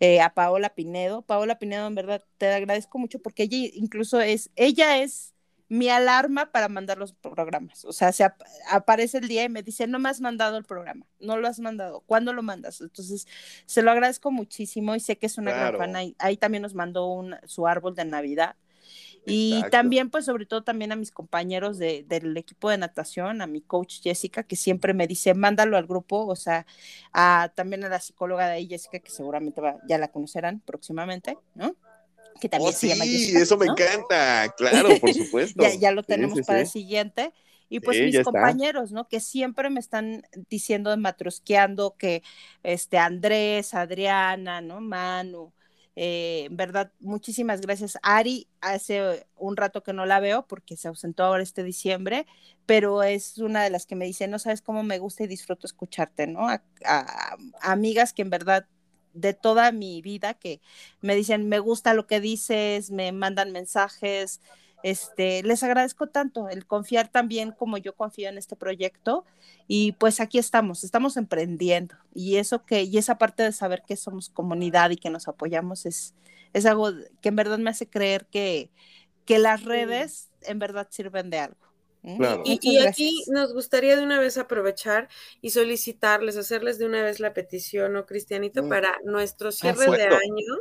D: eh, a Paola Pinedo. Paola Pinedo, en verdad, te agradezco mucho porque ella incluso es, ella es mi alarma para mandar los programas. O sea, se aparece el día y me dice, no me has mandado el programa, no lo has mandado, ¿cuándo lo mandas? Entonces, se lo agradezco muchísimo y sé que es una gran fan. Ahí, también nos mandó un, su árbol de Navidad. Y también, pues, sobre todo también a mis compañeros de, del equipo de natación, a mi coach Jessica, que siempre me dice, mándalo al grupo, o sea, a, también a la psicóloga de ahí, Jessica, que seguramente ya la conocerán próximamente, ¿no? Que también
B: oh,
D: se llama
B: Sí, eso me encanta, [laughs] claro, por supuesto.
D: ya, lo tenemos para el siguiente. Y pues mis compañeros, ¿no? Que siempre me están diciendo matrosqueando que este Andrés, Adriana, ¿no? Manu, eh, en verdad, muchísimas gracias. Ari, hace un rato que no la veo porque se ausentó ahora este diciembre, pero es una de las que me dice, no sabes cómo me gusta y disfruto escucharte, ¿no? a amigas que en verdad de toda mi vida que me dicen, me gusta lo que dices, me mandan mensajes. Este, les agradezco tanto el confiar también como yo confío en este proyecto y pues aquí estamos, estamos emprendiendo y eso que y esa parte de saber que somos comunidad y que nos apoyamos es es algo que en verdad me hace creer que que las redes en verdad sirven de algo.
C: Y, aquí nos gustaría de una vez aprovechar y solicitarles, hacerles de una vez la petición, ¿no, Cristianito? Mm. Para nuestro cierre de año,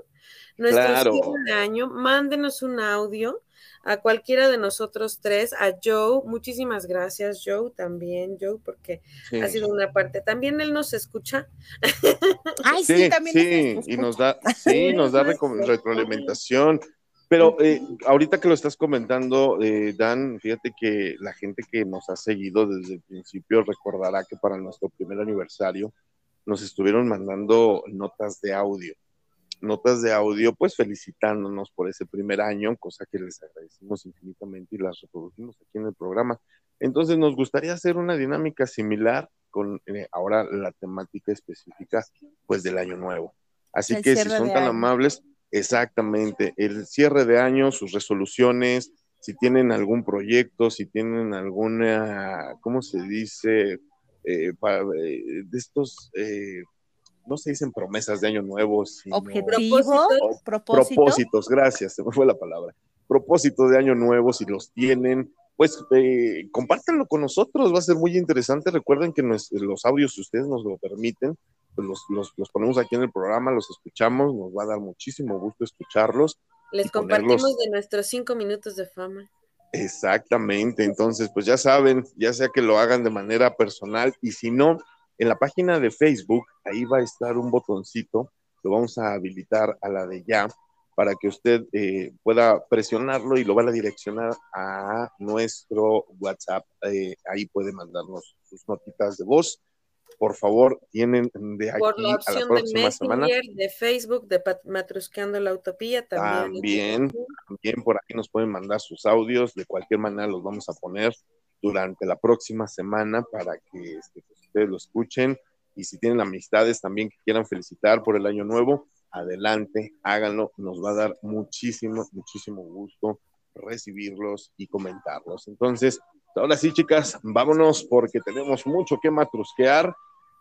C: nuestro cierre de año, mándenos un audio a cualquiera de nosotros tres, a Joe, muchísimas gracias, Joe, también, Joe, porque ha sido una parte, también él nos escucha.
B: Ay, sí, también. Sí, y nos da, sí, nos da [laughs] retroalimentación. Pero eh, ahorita que lo estás comentando, eh, Dan, fíjate que la gente que nos ha seguido desde el principio recordará que para nuestro primer aniversario nos estuvieron mandando notas de audio. Notas de audio, pues felicitándonos por ese primer año, cosa que les agradecimos infinitamente y las reproducimos aquí en el programa. Entonces, nos gustaría hacer una dinámica similar con eh, ahora la temática específica, pues del año nuevo. Así que si son tan amables, Exactamente, el cierre de año, sus resoluciones, si tienen algún proyecto, si tienen alguna, ¿cómo se dice? Eh, eh, de estos, eh, no se dicen promesas de año nuevo,
D: sino objetivos,
B: propósitos. propósitos, gracias, se me fue la palabra. Propósitos de año nuevo, si los tienen, pues compártanlo con nosotros, va a ser muy interesante. Recuerden que los audios, si ustedes nos lo permiten, pues los, los, ponemos aquí en el programa, los escuchamos, nos va a dar muchísimo gusto escucharlos.
C: Les compartimos de nuestros cinco minutos de fama.
B: Exactamente, entonces pues ya saben, ya sea que lo hagan de manera personal y si no, en la página de Facebook, ahí va a estar un botoncito, lo vamos a habilitar a la de ya, para que usted eh, pueda presionarlo y lo va a direccionar a nuestro WhatsApp. Eh, ahí puede mandarnos sus notitas de voz por favor, tienen de aquí
C: por la opción a la próxima de semana. de Facebook, de Matrusqueando la Utopía también.
B: También, también por aquí nos pueden mandar sus audios, de cualquier manera los vamos a poner durante la próxima semana para que este, pues, ustedes lo escuchen y si tienen amistades también que quieran felicitar por el año nuevo, adelante, háganlo, nos va a dar muchísimo, muchísimo gusto recibirlos y comentarlos. Entonces, ahora sí, chicas, vámonos porque tenemos mucho que matrusquear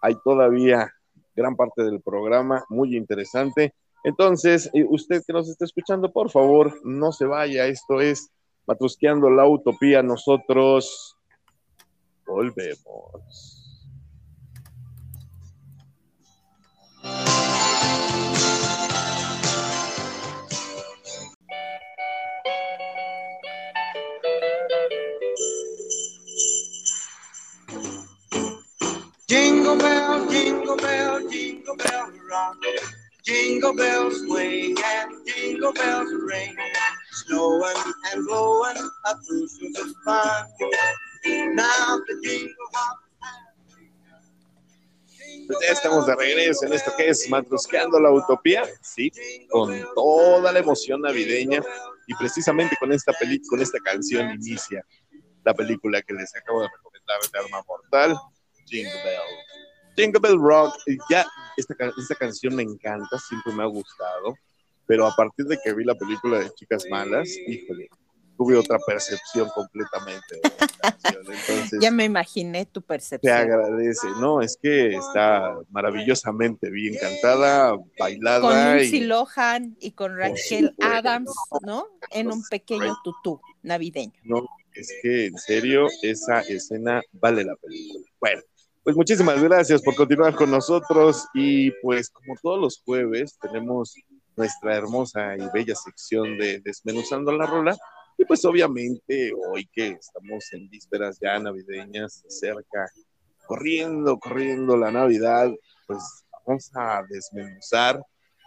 B: hay todavía gran parte del programa muy interesante. Entonces, eh, usted que nos está escuchando, por favor, no se vaya. Esto es Matrusqueando la Utopía. Nosotros volvemos.
A: Jingle bell, jingle bell rock. Jingle bells swing and jingle bells ring. snowing and blowing up through the fun. Now the jingle hop
B: Pues ya estamos de regreso en esto que es Matrusqueando la Utopía, sí, con toda la emoción navideña y precisamente con esta película, con esta canción inicia la película que les acabo de recomendar de Arma Mortal, Jingle Bell. Jingle Bell Rock, ya esta, esta canción me encanta, siempre me ha gustado, pero a partir de que vi la película de Chicas Malas, híjole, tuve otra percepción completamente. Entonces,
D: ya me imaginé tu percepción.
B: Te agradece, ¿no? Es que está maravillosamente bien cantada, bailada.
D: Con Lindsay y... Lohan y con Rachel Adams, ¿no? En un pequeño tutú navideño.
B: No, es que en serio, esa escena vale la película. Bueno. Pues muchísimas gracias por continuar con nosotros y pues como todos los jueves tenemos nuestra hermosa y bella sección de Desmenuzando la Rola, y pues obviamente hoy que estamos en vísperas ya navideñas, cerca, corriendo, corriendo la Navidad, pues vamos a desmenuzar,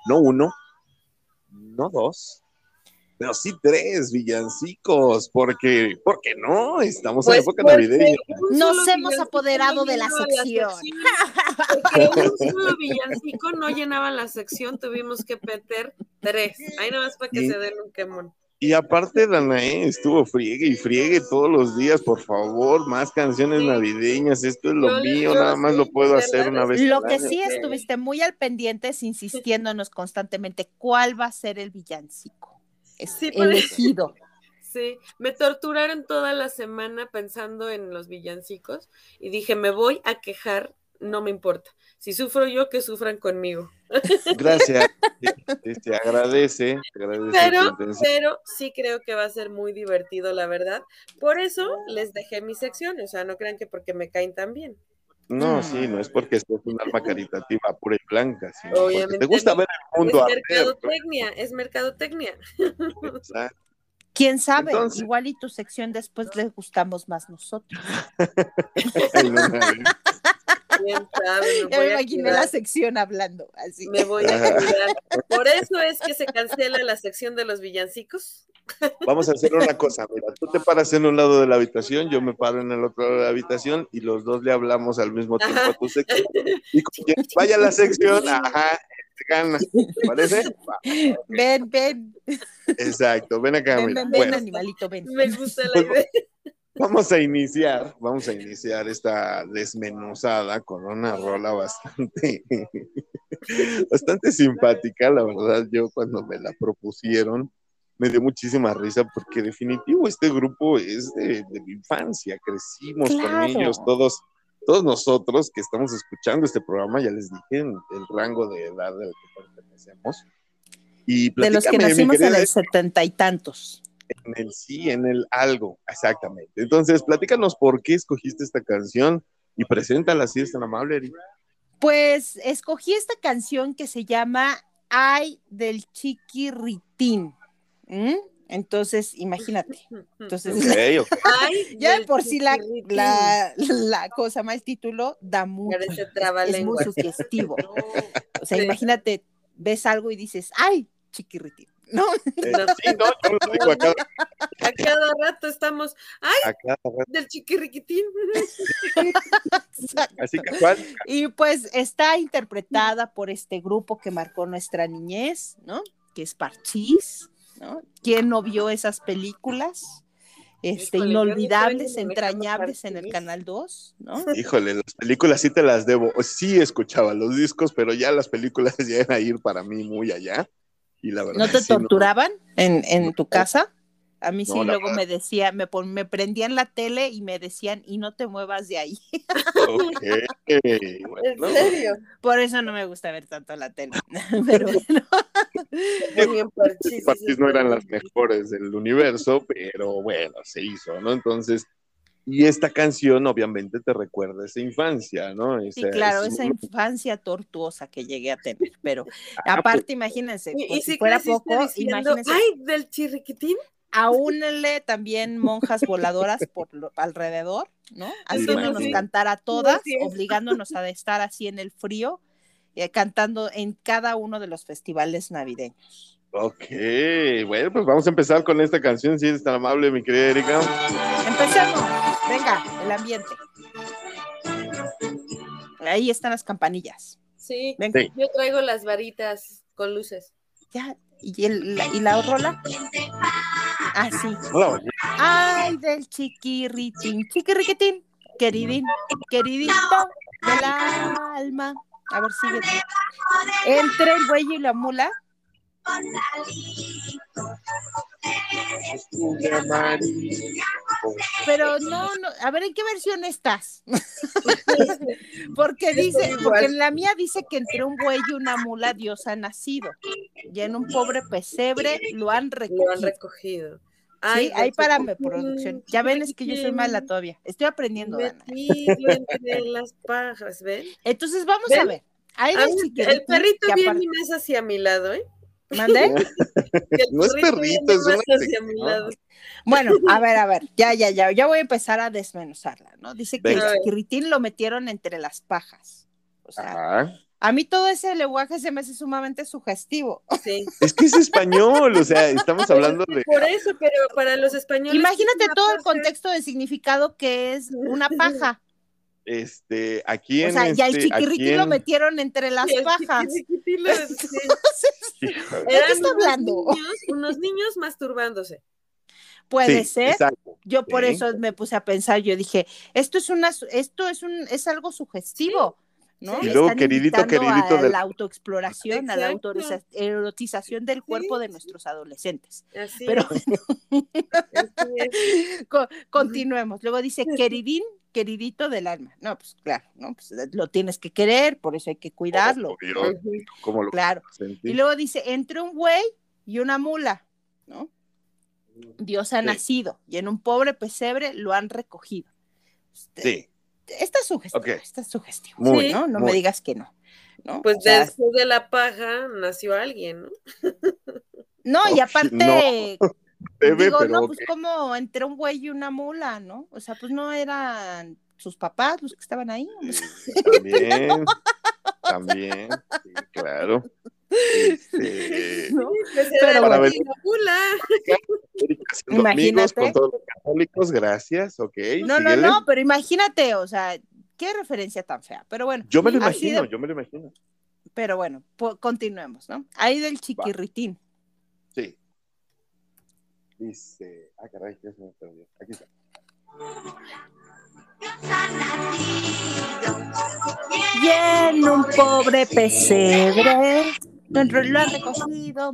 B: no uno, no dos, pero sí tres villancicos, porque, ¿por qué no? Estamos
C: pues,
B: en época navideña.
D: Nos hemos apoderado de la sección.
C: Porque un solo villancico no llenaba la sección, tuvimos que meter tres. Ahí nada más para que se den un quemón.
B: Y aparte, Danae estuvo friegue y friegue todos los días, por favor, más canciones
C: Sí.
B: navideñas. Esto es lo
C: Yo-
B: mío,
C: yo
B: nada más
C: sí,
B: lo puedo hacer una vez.
D: Lo que
B: año.
D: sí estuviste muy al pendiente, insistiéndonos constantemente cuál va a ser el villancico. Es
C: Sí,
D: elegido. [laughs]
C: Sí, me torturaron toda la semana pensando en los villancicos y dije, me voy a quejar, no me importa. Si sufro yo, que sufran conmigo. [laughs]
B: Gracias. Se agradece,
C: Pero, pero sí creo que va a ser muy divertido, la verdad. Por eso les dejé mi sección, o sea, no crean que porque me caen tan bien.
B: No, sí, no es porque estés un alma caritativa pura y blanca, sino
C: Obviamente
B: te gusta
C: no.
B: ver el mundo
C: es
B: arder.
C: mercadotecnia, es mercadotecnia.
B: Exacto.
D: ¿Quién sabe?
B: Entonces-
D: Igual y tu sección después les gustamos más nosotros. [laughs]
C: Quién sabe, me [laughs]
D: Ya me imaginé la sección hablando así.
C: me voy a cuidar. Por eso es que se cancela la sección de los villancicos.
B: Vamos a hacer una cosa, mira, tú te paras en un lado de la habitación, yo me paro en el otro lado de la habitación y los dos le hablamos al mismo tiempo a tu sección. Y con quien vaya a la sección, ajá, te gana. ¿Te parece? Va,
D: Ven, ven,
B: Exacto, ven acá,
D: ven,
B: mira.
D: ven, ven,
B: Bueno,
D: animalito, ven.
C: Me gusta la idea.
B: Vamos a iniciar, vamos a iniciar esta desmenuzada con una rola bastante, [laughs] bastante simpática, la verdad, yo cuando me la propusieron me dio muchísima risa porque definitivo este grupo es de, de mi infancia, crecimos
D: Claro.
B: con ellos todos, todos nosotros que estamos escuchando este programa, ya les dije en el rango de edad al que pertenecemos. Y
D: De los que nacimos en el setenta y tantos.
B: En el sí, en el algo, exactamente. Entonces, platícanos por qué escogiste esta canción y preséntala si es tan amable, Eri.
D: Pues escogí esta canción que se llama Ay del Chiquirritín. ¿Mm? Entonces, imagínate. Entonces. [laughs]
C: Ay,
D: ya de por sí la, la, la cosa más, título da mucho. Es muy sugestivo. [laughs] O sea,
C: Sí.
D: imagínate, ves algo y dices, ay, chiquirritín. ¿No?
B: Eh, sí, no, yo lo digo a cada,
C: A cada rato estamos, ay,
B: a cada rato,
C: del chiquirriquitín.
B: así.
D: Y pues está interpretada por este grupo que marcó nuestra niñez, ¿no? Que es Parchís, ¿no? ¿Quién no vio esas películas? Este,
C: Híjole,
D: inolvidables, entrañables en el. Canal 2, ¿no?
B: Híjole, las películas sí te las debo. Sí escuchaba los discos, pero ya las películas [laughs] ya era ir para mí muy allá. Y la verdad
D: ¿No te
B: sí, no.
D: torturaban en, en
B: No.
D: tu casa? A mí sí, luego me decía, me, pon- me prendían la tele y me decían, y no te muevas de ahí.
B: Ok, [laughs]
C: ¿En
B: bueno.
C: serio?
D: Por eso no me gusta ver tanto la tele. [laughs] Pero [laughs] bueno,
C: es
B: no eran las mejores del universo, pero bueno, se hizo, ¿no? Entonces, y esta canción obviamente te recuerda esa infancia, ¿no?
D: sí, claro,
B: es-
D: esa infancia tortuosa que llegué a tener. Pero [laughs]
B: Ah,
D: aparte, imagínense,
C: Y,
D: por
C: y
D: si
C: si
D: fuera poco,
C: diciendo,
D: imagínense,
C: ay, del chirriquitín.
D: aúnenle también monjas voladoras por lo- alrededor, ¿no? Haciéndonos
C: sí.
D: cantar a todas, obligándonos a estar así en el frío eh, cantando en cada uno de los festivales navideños.
B: Ok, bueno, pues vamos a empezar con esta canción, si eres tan amable, mi querida Erika.
D: Empecemos, venga, el ambiente. Ahí están las campanillas.
C: Sí,
D: Venga.
B: Sí.
C: yo traigo las varitas con luces.
D: Ya, ¿y, el- la, ¿y la rola? Ah, sí.
B: Hola,
D: Ay, del chiquirritín, chiquirriquitín, queridín, queridito del alma. A ver, sigue. Entre el buey y la mula. Pero no, no, a ver, ¿en qué versión estás? [laughs] porque dice, porque en la mía dice que entre un buey y una mula Dios ha nacido. Y en un pobre pesebre lo han
C: Lo han
D: recogido.
C: recogido.
D: Sí, ahí para mi producción. Ya ven, es que yo soy mala todavía. Estoy aprendiendo, Dana.
C: Metido entre las pajas, ¿ven?
D: Entonces vamos a ver. Ahí
C: el perrito viene más hacia mi lado, ¿eh?
D: ¿Mandé? [laughs]
B: No es perrito, es una.
D: Bueno, a ver, a ver, ya, ya, ya, ya voy a empezar a desmenuzarla, ¿no? Dice que
B: Venga.
D: el chiquiritín lo metieron entre las pajas. O sea,
B: Ajá.
D: a mí todo ese lenguaje se me hace sumamente sugestivo.
C: Sí. [laughs]
B: Es que es español, o sea, estamos hablando de.
C: Por eso, pero para los españoles.
D: Imagínate
C: es
D: todo el contexto de significado que es una paja.
B: Este, aquí en
D: O sea, ya el
B: este, aquí
D: chiquiritín lo metieron entre las [laughs]
C: Sí,
D: pajas.
C: lo- sí.
D: Qué
C: Eran
D: está
C: unos
D: hablando?
C: niños- [laughs] unos niños masturbándose.
D: Puede
B: Sí,
D: ser.
B: exacto.
D: Yo por
B: Sí.
D: eso me puse a pensar, yo dije, esto es una esto es un es algo sugestivo, ¿no?
C: Sí.
B: Y luego,
D: Están
B: queridito, queridito
D: a
B: del-
D: la autoexploración, a la
C: Exacto.
D: autoriza- erotización del cuerpo de
C: Sí.
D: nuestros adolescentes.
C: Así
D: Pero
C: así [laughs]
D: continuemos. Luego dice, queridín, queridito del alma. No, pues claro, ¿no? Pues lo tienes que querer, por eso hay que cuidarlo.
B: Obvio,
C: Ujú.
B: ¿Cómo lo
D: Claro.
B: sentí?
D: Y luego dice, entre un buey y una mula, ¿no? Dios ha
B: Sí.
D: nacido y en un pobre pesebre lo han recogido. Este,
B: Sí,
D: Está sugestivo,
B: Ok.
D: está sugestivo,
B: Muy,
D: ¿no? No
B: muy.
D: me digas que no. ¿no?
C: Pues
D: O sea,
C: después de la paja nació alguien, ¿no? [laughs]
D: no, y aparte, [laughs]
B: debe,
D: digo,
B: pero
D: no, pues como entre un güey y una mula, ¿no? O sea, pues no eran sus papás los que estaban ahí.
B: También, también, sí, claro. [laughs] Este,
D: ¿no?
C: Pues
D: Pero
B: bueno.
C: la
D: Imagínate.
B: con todos los católicos, gracias, ok.
D: No, no,
B: síguele.
D: no, pero imagínate, o sea, qué referencia tan fea. Pero bueno,
B: Yo me lo imagino,
D: de-
B: yo me lo imagino.
D: pero bueno, continuemos, ¿no? Ahí del chiquirritín.
B: Sí. Dice, ah, caray, ya se me perdió. Aquí está.
D: Y en un pobre pesebre, lo ha recogido.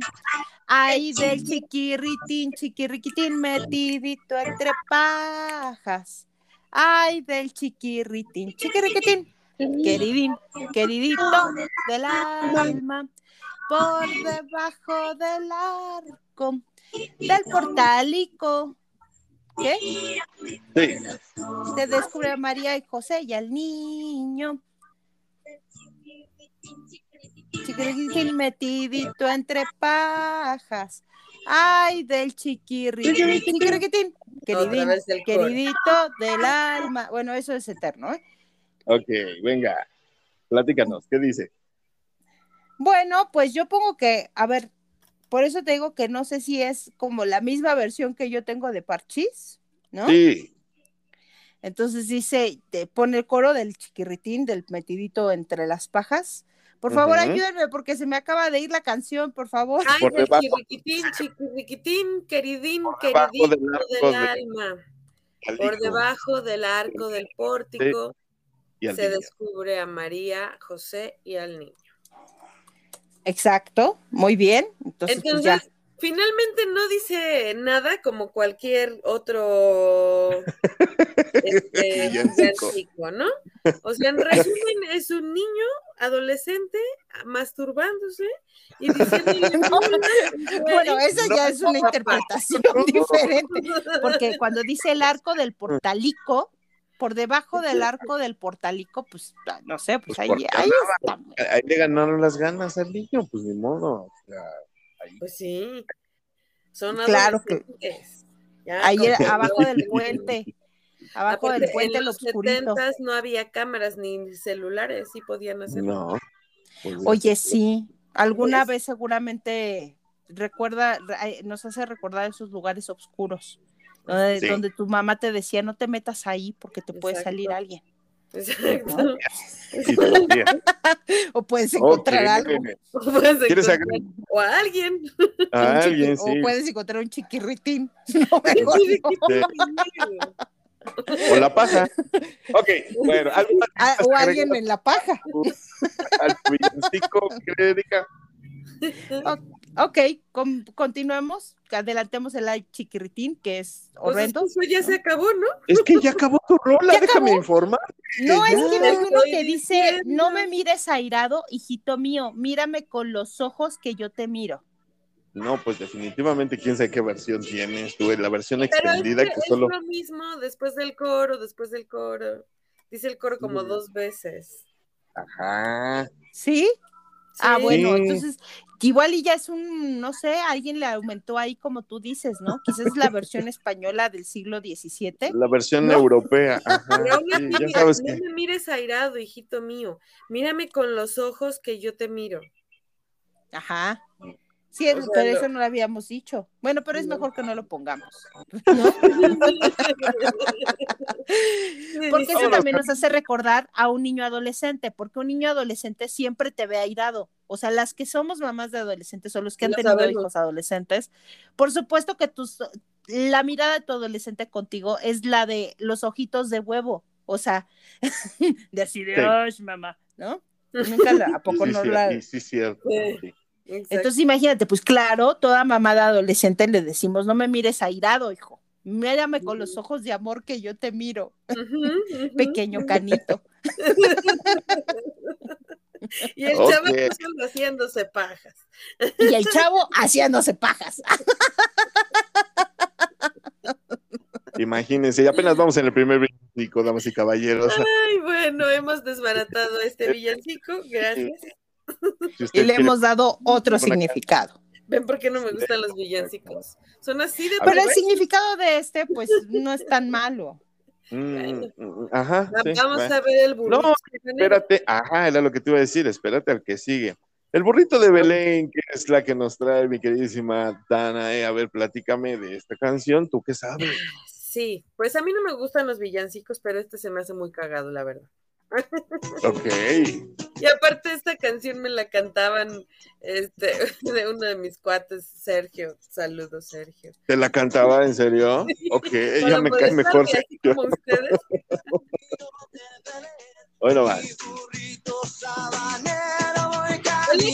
D: Ahí del chiquirritín, chiquirriquitín, metidito entre pajas. Ay, del chiquirritín, chiquirriquitín, queridín, queridito del alma, por debajo del arco, del portalico. ¿Qué?
B: Sí,
D: Se descubre a María y José y al niño. Chiquiritín metidito entre pajas. Ay, del chiquirritín. Chiquiritín.
C: Otra
D: Queridín, queridito del alma. Bueno, eso es eterno, ¿eh?
B: ok, venga. Platícanos, ¿qué dice?
D: Bueno, pues yo pongo que, a ver, por eso te digo que no sé si es como la misma versión que yo tengo de Parchís, ¿no?
B: Sí,
D: Entonces dice, te pone el coro del chiquirritín, del metidito entre las pajas. Por favor,
B: Ujú.
D: ayúdenme porque se me acaba de ir la canción, por favor.
C: Ay,
B: Por debajo.
C: chiquiriquitín, chiquiriquitín, queridín,
B: Por debajo
C: queridito
B: del arco
C: del
B: de-
C: alma.
B: al
C: Por debajo del arco del pórtico se
B: niño.
C: descubre a María, José y al niño.
D: Exacto, muy bien. Entonces, pues
C: Entonces,
D: ya.
C: Finalmente no dice nada como cualquier otro [laughs] este, ¿no? O sea, en resumen, es un niño adolescente masturbándose y diciéndole
D: No,
C: "Hola, [laughs]
D: Bueno, esa
B: No,
D: ya es una
C: papá.
D: interpretación diferente, porque [laughs] cuando dice el arco del portalico, por debajo del arco del portalico, pues ah, no sé, pues
B: Pues
D: ahí, ahí está.
B: Ahí le ganaron las ganas al niño, pues ni modo. o sea, ahí.
C: Pues sí, son
D: Claro que-.
C: Ya, que
D: abajo
C: no- [laughs]
D: del puente, abajo
C: Aparte,
D: del puente,
C: en los. 70 no había cámaras ni celulares, sí podían hacerlo.
B: No, Pues,
D: Oye, sí, alguna vez seguramente recuerda, nos hace recordar esos lugares oscuros, donde, tu mamá te decía, no te metas ahí porque te puede salir alguien. Exacto. [laughs] o puedes encontrar algo.
C: O puedes encontrar o a alguien.
B: A alguien,
D: sí. O puedes encontrar un chiquirritín. [laughs]
B: O la paja. Ok, bueno. [laughs]
D: Ah, o alguien en la paja.
B: Al que dedica.
D: Ok, continuemos, adelantemos el chiquirritín, que es pues horrendo.
C: eso ya se acabó, ¿no?
B: Es que ya acabó tu rola, déjame informar.
D: No, es que hay uno que dice, no me mires airado, hijito mío, mírame con los ojos que yo te miro.
B: No, pues definitivamente quién sabe qué versión tienes tú, la versión extendida que, solo...
C: Es lo mismo después del coro, después del coro. Dice el coro como dos veces.
B: Ajá.
D: ¿Sí? Ah, bueno, entonces igual y ya es un, no sé, alguien le aumentó ahí como tú dices, ¿no? Quizás es la versión española del siglo XVII.
B: La versión europea. [laughs] Ajá,
C: no me mires airado, hijito mío. Mírame con los ojos que yo te miro.
D: Ajá. Sí, pero eso no lo habíamos dicho. Bueno, pero es mejor que no lo pongamos. ¿no? [laughs] porque eso también nos hace recordar a un niño adolescente, porque un niño adolescente siempre te ve airado. O sea, las que somos mamás de adolescentes o los que han tenido hijos adolescentes, por supuesto que tus, la mirada de tu adolescente contigo es la de los ojitos de huevo. O sea, [laughs] de así de, sí. mamá, ¿no? Nunca la, ¿a poco no la...
B: Sí, sí, cierto.
D: Entonces imagínate, pues claro, toda mamá de adolescente le decimos, no me mires airado, hijo, mírame con los ojos de amor que yo te miro, pequeño canito. [laughs]
C: y el chavo haciéndose pajas.
D: y el chavo haciéndose pajas. [laughs]
B: Imagínense, y apenas vamos en el primer villancico, damas y caballeros.
C: Ay, bueno, hemos desbaratado este [laughs] villancico, gracias [laughs]
D: y le hemos dado otro significado.
C: ¿Ven por qué no me gustan los villancicos? Son así de...
D: Pero el significado de este, pues, no es tan malo.
B: Mm, mm, ajá.
C: Vamos a ver el burrito.
B: No, espérate, ajá, era lo que te iba a decir, espérate al que sigue. El burrito de Belén, que es la que nos trae mi queridísima Dana, eh, a ver, platícame de esta canción, ¿tú qué sabes?
C: Sí, pues a mí no me gustan los villancicos, pero este se me hace muy cagado, la verdad.
B: Ok.
C: Y aparte esta canción me la cantaban este, [laughs] de uno de mis cuates, Sergio. Saludos, Sergio.
B: ¿Te la cantaba en serio? [laughs] Ok, ella me cae mejor.
C: Así como ustedes. [laughs]
B: Bueno, va.
C: Él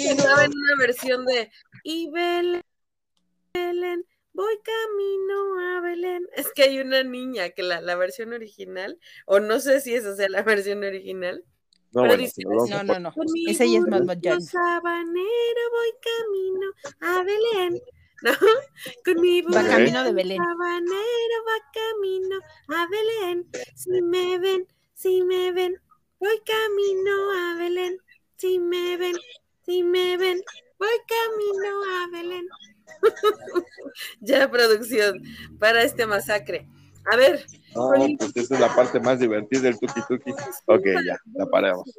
C: cantaba en una versión de Y Belén, voy camino a Belén. Es que hay una niña que la, la versión original, o no sé si esa sea la [laughs] versión original.
B: No,
C: pero
B: bueno,
C: dice,
D: no, no, no. Esa ya es más moderna.
C: sabanero voy camino a Belén. ¿No? [laughs] Con mi
D: Va camino de Belén.
C: sabanero va camino a Belén. Si me ven, si me ven, voy camino a Belén. Si me ven, si me ven, voy camino a Belén. [laughs] ya, producción, para este masacre. A ver.
B: No, pues esa es la parte más divertida del tuki tuki. Ok, ya, la paramos.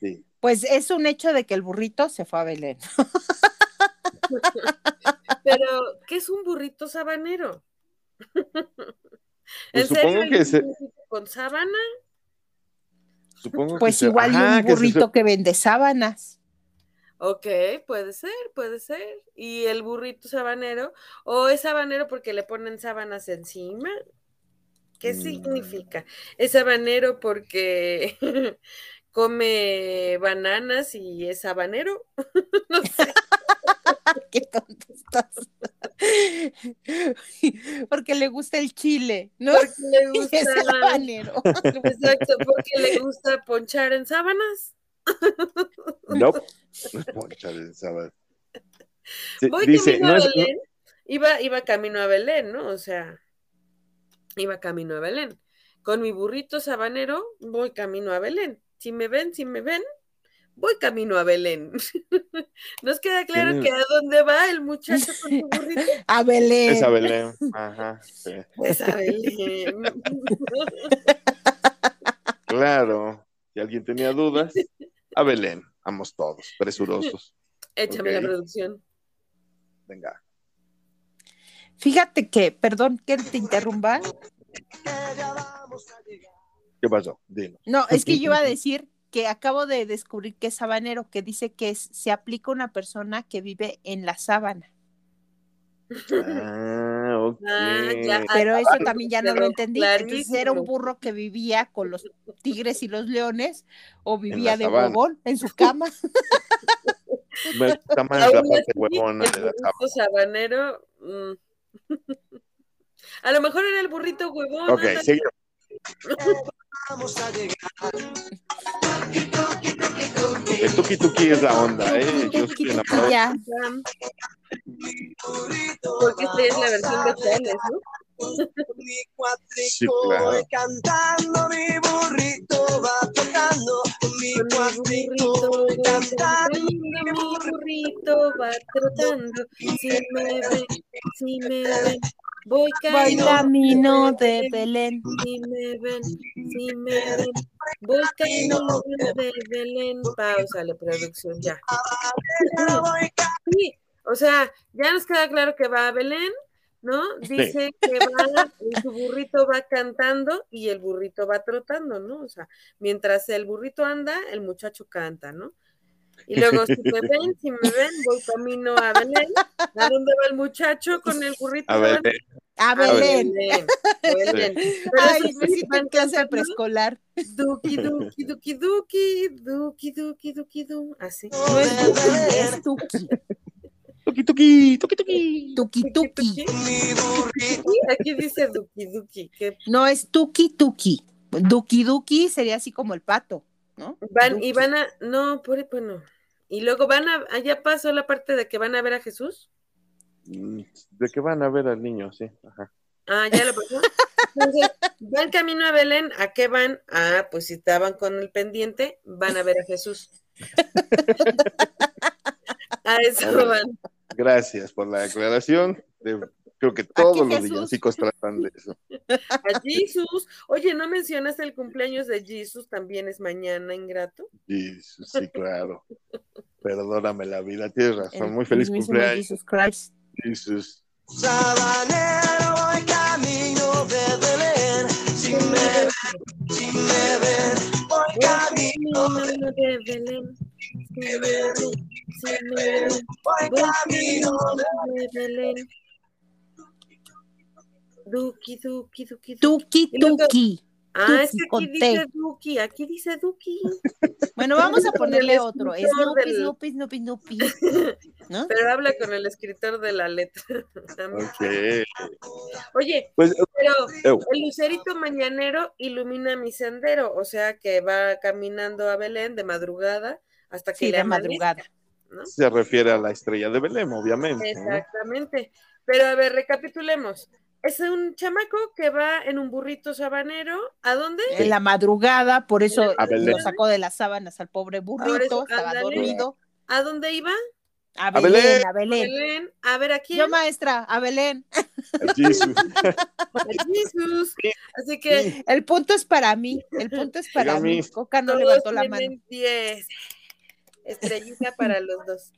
B: Sí.
D: Pues es un hecho de que el burrito se fue a Belén. [laughs]
C: Pero, ¿qué es un burrito sabanero?
B: Pues supongo que se...
C: con sábana?
B: Supongo
D: pues
B: que
D: igual
B: Ajá,
D: un burrito que, se... que vende sábanas.
C: Ok, puede ser, puede ser. ¿Y el burrito sabanero? ¿O es sabanero porque le ponen sábanas encima? ¿Qué
B: Mm.
C: significa? ¿Es sabanero porque [laughs] come bananas y es sabanero? [laughs] no sé. [laughs]
D: Qué tonto estás. Porque le gusta el chile, ¿no?
C: Porque le gusta.
D: es habanero.
C: Exacto, porque le gusta ponchar en sábanas.
B: No, [laughs] de sábado. Sí,
C: Voy
B: dice,
C: camino
B: no
C: a
B: es,
C: Belén. Iba, iba camino a Belén, ¿no? O sea, iba camino a Belén. Con mi burrito sabanero, voy camino a Belén. Si me ven, si me ven, voy camino a Belén. [laughs] ¿Nos queda claro
B: Tiene-
C: que a dónde va el muchacho con su burrito? [laughs]
D: A Belén.
B: es a Belén. Ajá, sí.
C: A Belén.
B: Claro. Si alguien tenía dudas, A Belén, vamos todos, [laughs] presurosos.
C: Échame la producción.
B: Venga.
D: Fíjate que, perdón que te interrumpa.
B: ¿Qué pasó? Dilo.
D: No, es que yo iba a [laughs] decir que acabo de descubrir que es sabanero, que dice que se aplica a una persona que vive en la sábana.
B: Ah, ok.
C: Ah,
D: Pero eso también ya no lo entendí. Entonces era un burro que vivía con los tigres y los leones o vivía de
B: sabana.
D: huevón en su cama.
B: Me gusta más
C: Aún
B: la parte
C: así,
B: huevona de
C: el
B: la
C: burrito sabanero. mm. [laughs] A lo mejor era el burrito huevón.
B: Ok,
C: ándale.
B: sigue.
A: Vamos a llegar.
B: El tuki tuki es la onda, ¿eh? Yo estoy [laughs] enamorado.
C: Porque esta es la versión de Juanes, ¿no?
A: Mi
B: Sí,
A: cuatrico
B: claro.
A: voy cantando, mi burrito va tocando. Mi cuatrico
C: burrito
A: voy cantando.
C: mi burrito va trotando. Si me ven, si me ven, voy camino
D: de Belén.
C: Si me ven, si me ven, voy camino de Belén. Pausa la producción ya. Sí, o sea, ya nos queda claro que va a Belén, ¿no? Dice que va, y su burrito va cantando y el burrito va trotando, ¿no? O sea, mientras el burrito anda, el muchacho canta, ¿no? Y luego, si me ven, si me ven, voy camino a Belén. ¿A dónde va el muchacho con el burrito?
B: A eh,
D: A Belén.
C: Belén. Belén.
D: Ay, me siento en clase
C: cantando,
D: preescolar.
C: Duki, duki, duki, duki, duki, duki, duki, du. Así.
D: Es Tuki, es Tuki.
B: tuki tuki, tuki tuki.
D: Tuki [laughs]
C: Aquí dice duki, duki, que [laughs]
D: No es Tuki Tuki. Duki Duki sería así como el pato, ¿no?
C: van
D: Duki.
C: y van a, no, por bueno. Y luego van a, allá pasó la parte de que van a ver a Jesús.
B: Mm, ¿De qué van a ver al niño? Sí, ajá.
C: Ah, ya lo pasó. Entonces, van camino a Belén, ¿a qué van? Ah, pues si estaban con el pendiente, van a ver a Jesús. [laughs] A eso van.
B: Gracias por la aclaración. De- creo que todos los
D: Jesús?
B: villancicos tratan de eso.
C: A Jesús. Oye, ¿no mencionaste el cumpleaños de Jesús? También es mañana, ingrato.
B: Y sí, claro. Perdóname la vida, tienes razón.
D: El
B: Muy feliz cumpleaños,
D: Jesus Christ.
B: Jesús.
A: sabanero voy camino de Belén. Si me ven, si me ven, voy camino de
C: Camino de Belén. Si me ven,
A: camino de
C: Belén. Duki, duki, duki, duki.
D: Tuki.
C: Ah, es que aquí dice Duki, aquí dice Duki.
D: Bueno, vamos a ponerle otro. Snoopy. ¿No? [laughs]
C: Pero habla con el escritor de la letra. [laughs] Oye,
B: Pues,
C: pero
B: eu,
C: el lucerito mañanero ilumina mi sendero, o sea que va caminando a Belén de madrugada hasta que
D: Sí,
C: le
D: de
C: amanezca,
D: madrugada.
C: ¿No?
B: se refiere a la estrella de Belén, obviamente. ¿no?
C: Exactamente. Pero a ver, recapitulemos. Es un chamaco que va en un burrito sabanero. ¿A dónde?
D: En la madrugada, por eso
B: A
D: lo sacó de las sábanas al pobre burrito,
C: eso,
D: estaba
C: ándale.
D: dormido.
C: ¿A dónde iba?
D: A
B: Belén.
D: Belén, a
C: A
D: Belén.
C: Belén. A ver, ¿a quién?
D: Yo, maestra, a Belén.
B: Jesús.
C: A Jesús. Así que
D: El punto es para mí, el punto es para mí. Coca no
C: todos
D: levantó la mano.
C: tienen 10. Estrellita para los dos.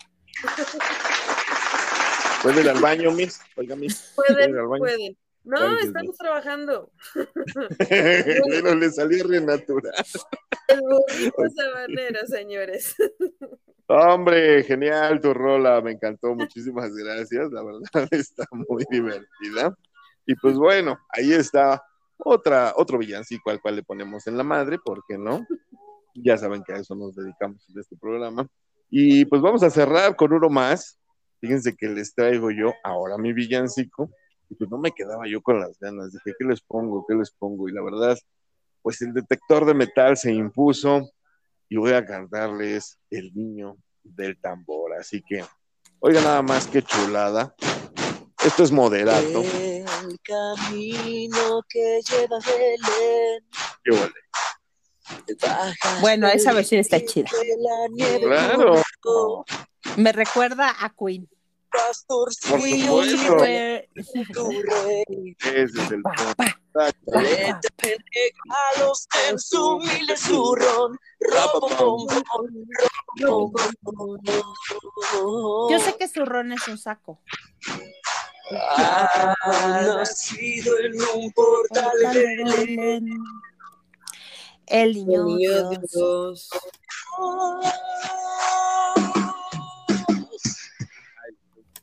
B: ¿Puede ir al baño, Miss? Oiga, Miss.
C: Pueden,
B: ir al baño?
C: pueden. No, estamos trabajando. [laughs]
B: Pero le salió re natural.
C: El burrito sabanero, señores.
B: Hombre, genial tu rola, me encantó, muchísimas gracias, la verdad está muy divertida. Y pues bueno, ahí está otra, otro villancico al cual le ponemos en la madre, ¿por qué no? Ya saben que a eso nos dedicamos en este programa. Y pues vamos a cerrar con uno más. Fíjense que les traigo yo ahora mi villancico. Y pues no me quedaba yo con las ganas. Dije, ¿qué les pongo? ¿Qué les pongo? Y la verdad, pues el detector de metal se impuso y voy a cantarles El niño del tambor. Así que, oiga nada más que chulada. Esto es moderato.
A: El camino que lleva Belén.
B: Qué ole.
D: Bueno, esa versión está chida.
B: Claro.
D: Me recuerda a Queen.
B: Por supuesto.
D: We were-
A: tu rey.
B: Ese es el
D: Pa, pa,
A: regalos en su humilde zurrón.
D: Yo sé que zurrón es un saco.
A: Ha nacido en un portal
D: El niño Dios.
C: Dios.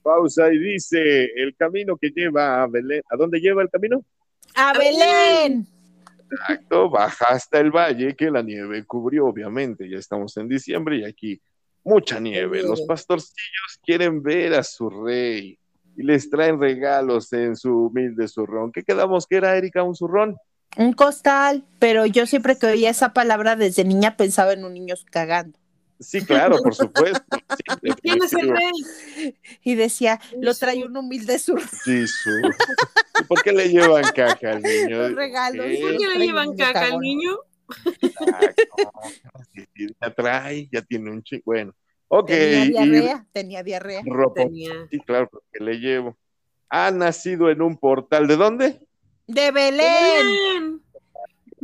B: Pausa y dice, el camino que lleva a Belén, ¿a dónde lleva el camino?
D: A Belén.
B: Exacto, baja hasta el valle que la nieve cubrió, obviamente. Ya estamos en diciembre y aquí mucha nieve. Los pastorcillos quieren ver a su rey y les traen regalos en su humilde zurrón. ¿Qué quedamos que era, Erika, un zurrón?
D: Un costal, pero yo siempre que oía esa palabra desde niña pensaba en un niño cagando.
B: Sí, claro, por supuesto. [laughs] Sí,
C: ¿Y quién es el
B: definitivo.
C: rey?
D: Y decía, lo trae un humilde zurrón.
B: Sí, su- ¿Y por qué le llevan caca al niño?
D: Los regalos.
B: ¿Qué?
C: ¿Por qué le llevan caca al
D: cagón.
C: niño?
B: Exacto. Sí, Ya trae, ya tiene un chico. Bueno, ok.
D: Tenía
B: y
D: diarrea, tenía diarrea.
B: ropa.
C: Tenía.
B: Sí, claro, porque le llevo. Ha nacido en un portal. ¿De dónde?
D: De Belén.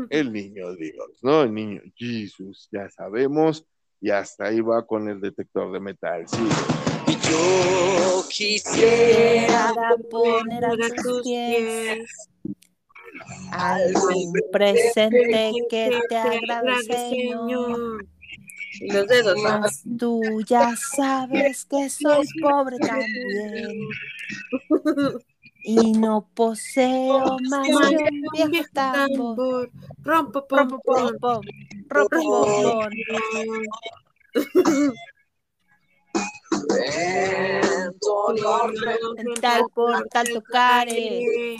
B: El niño Dios, ¿no? El niño Jesús, ya sabemos. Y hasta ahí va con el detector de metal. Sí.
A: Yo quisiera
D: poner a tus pies algún presente que te agrade, Señor.
C: Y los dedos. ¿no?
D: Mas tú ya sabes que soy pobre también. [laughs] Y no poseo más que un viejo tambor.
C: Rompo, pom,
D: Rompo, pom, pom, rompo, pom. En tal tocaré,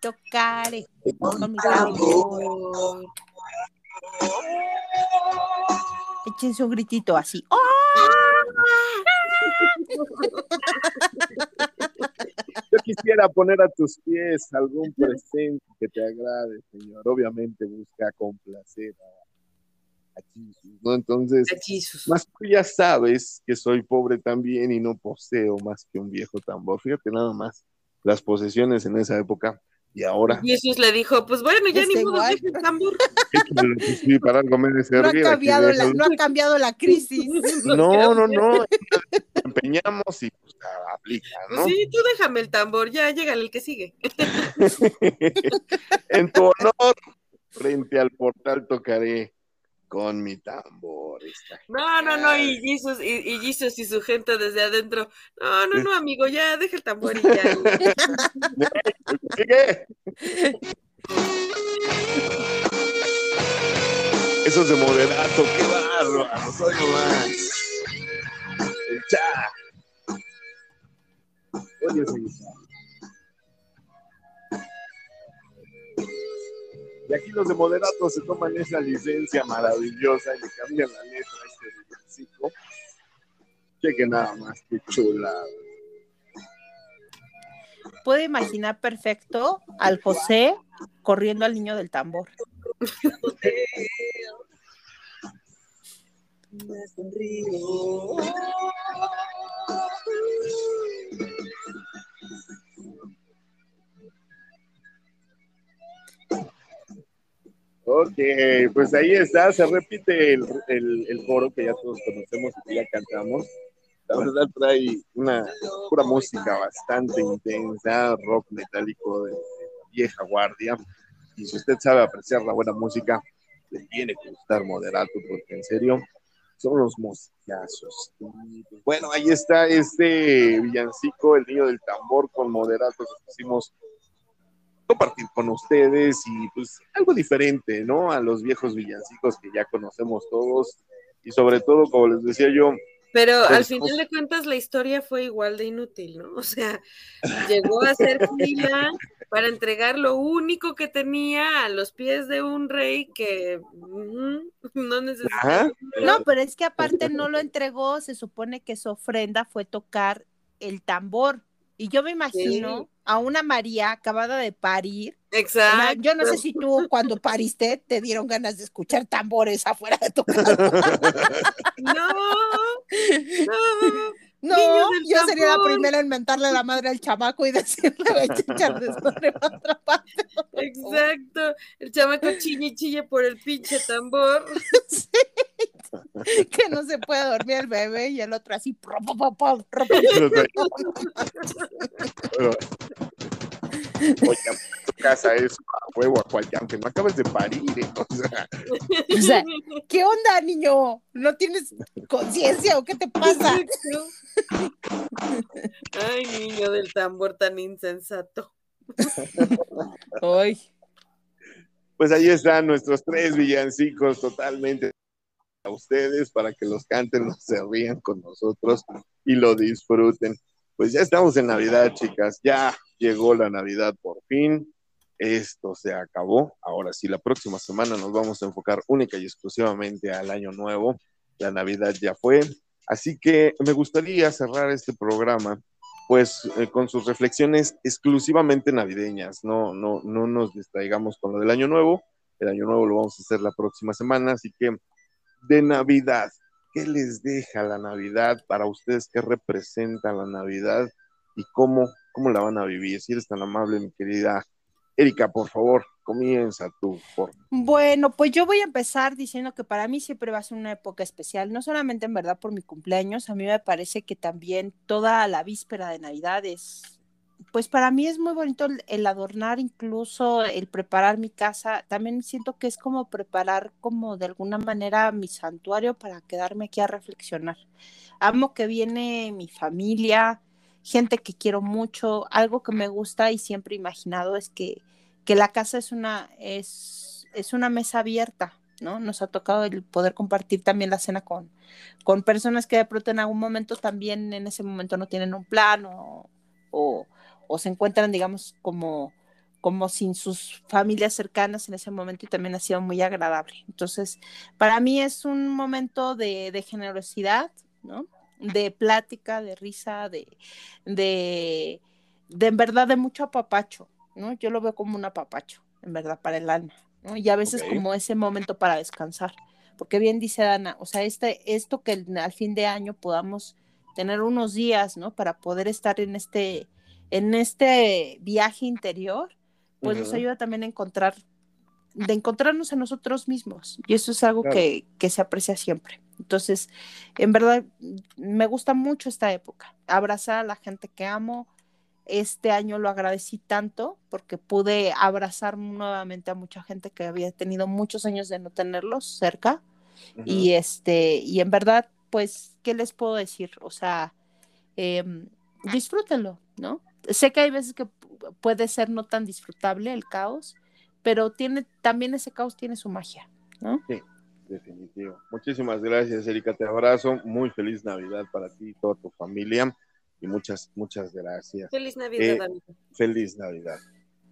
D: tocaré con mi tambor. Échense un gritito así. ¡Oh! [laughs]
B: Quisiera poner a tus pies algún presente que te agrade, Señor. Obviamente busca complacer a, a Jesús, ¿no? Entonces,
C: A Jesus.
B: más tú ya sabes que soy pobre también y no poseo más que un viejo tambor. Fíjate nada más las posesiones en esa época y ahora.
C: Jesús le dijo, pues bueno, ya ni modo, deja el tambor. [laughs]
B: Pues sí, para algo me
D: No ha, cambiado la, no ha cambiado la crisis.
B: No, no, no. Empeñamos y pues aplica,
C: Pues
B: ¿no?
C: sí, tú déjame el tambor, ya llega el que sigue. [laughs]
B: en tu honor, frente al portal tocaré con mi tambor.
C: No, no, no, y Jesus, y, y Jesus y su gente desde adentro. No, no, no, amigo, ya deja el tambor y [laughs] ya.
B: ¿Sigue? Esos de moderato, qué bárbaro, soy más. Cha. Oye, sí. Y aquí los de moderato se toman esa licencia maravillosa y le cambian la letra a este villancico. Cheque nada más, qué chulada.
D: Puedo imaginar perfecto al José corriendo al niño del tambor. [laughs]
A: me sonrío.
B: Ok, pues ahí está, se repite el, el, el coro que ya todos conocemos y que ya cantamos. La verdad trae una pura música bastante intensa, rock metálico de, vieja guardia. Y si usted sabe apreciar la buena música, le tiene que gustar Moderato, porque en serio son los pues, bueno, ahí está este villancico, el niño del tambor con Moderato que pusimos compartir con ustedes y pues algo diferente, ¿no? A los viejos villancicos que ya conocemos todos y sobre todo, como les decía yo,
C: Pero al final de cuentas la historia fue igual de inútil, ¿no? [laughs] O sea, llegó a ser fila para entregar lo único que tenía a los pies de un rey que no necesitaba.
D: No, pero es que aparte no lo entregó, se supone que su ofrenda fue tocar el tambor. Y yo me imagino
C: Sí.
D: A una María acabada de parir.
C: Exacto.
D: Yo no sé si tú cuando pariste te dieron ganas de escuchar tambores afuera de tu [laughs] casa.
C: No, no, [laughs]
D: No, yo sería la primera en mentarle la madre al chamaco y decirle, vete [laughs] a echar desmadre para otra parte.
C: Exacto, el chamaco chille chille por el pinche tambor.
D: Sí. [laughs] Que no se puede dormir el bebé y el otro así.
B: Oye, tu casa es a huevo, a cual, aunque no acabes de parir. ¿eh? O sea,
D: O sea, ¿qué onda, niño? ¿No tienes conciencia o qué te pasa?
C: Ay, niño del tambor tan insensato.
D: Ay,
B: pues ahí están nuestros tres villancicos totalmente a ustedes para que los canten, [laughs] los se rían con nosotros y lo disfruten. Pues ya estamos en Navidad, chicas. Ya llegó la Navidad por fin. Esto se acabó. Ahora sí, la próxima semana nos vamos a enfocar única y exclusivamente al año nuevo. La Navidad ya fue. Así que me gustaría cerrar este programa pues eh, con sus reflexiones exclusivamente navideñas. No, no, no nos distraigamos con lo del año nuevo. El año nuevo lo vamos a hacer la próxima semana. Así que de Navidad, ¿qué les deja la Navidad para ustedes? ¿Qué representa la Navidad? ¿Y cómo, cómo la van a vivir? Si eres tan amable, mi querida Erika, por favor, comienza tú. Por...
D: Bueno, pues yo voy a empezar diciendo que para mí siempre va a ser una época especial, no solamente en verdad por mi cumpleaños, a mí me parece que también toda la víspera de Navidad es, pues para mí es muy bonito el, adornar, incluso el preparar mi casa, también siento que es como preparar como de alguna manera mi santuario para quedarme aquí a reflexionar. Amo que viene mi familia, gente que quiero mucho, algo que me gusta y siempre he imaginado es que, que la casa es una, es, es una mesa abierta, ¿no? Nos ha tocado el poder compartir también la cena con, con personas que de pronto en algún momento también en ese momento no tienen un plan o, o, o se encuentran, digamos, como, como sin sus familias cercanas en ese momento y también ha sido muy agradable. Entonces, para mí es un momento de, de generosidad, ¿no? de plática, de risa, de, de, de en verdad de mucho apapacho, ¿no? Yo lo veo como un apapacho, en verdad, para el alma, ¿no? Y a veces como ese momento para descansar, porque bien dice Dana, o sea, este, esto que al fin de año podamos tener unos días, ¿no? Para poder estar en este, en este viaje interior, pues nos ayuda también a encontrar, de encontrarnos a nosotros mismos. Y eso es algo
B: Claro.
D: que, que se aprecia siempre. Entonces, en verdad, me gusta mucho esta época. Abrazar a la gente que amo. Este año lo agradecí tanto porque pude abrazar nuevamente a mucha gente que había tenido muchos años de no tenerlos cerca. Y este, y en verdad, pues, ¿qué les puedo decir? O sea, em, disfrútenlo, ¿no? Sé que hay veces que pu- puede ser no tan disfrutable el caos, pero tiene, también ese caos tiene su magia, ¿no?
B: Definitivo. Muchísimas gracias, Erika. Te abrazo. Muy feliz Navidad para ti y toda tu familia. Y muchas, muchas gracias.
C: Feliz Navidad,
B: Eh,
C: amigo.
B: Feliz Navidad.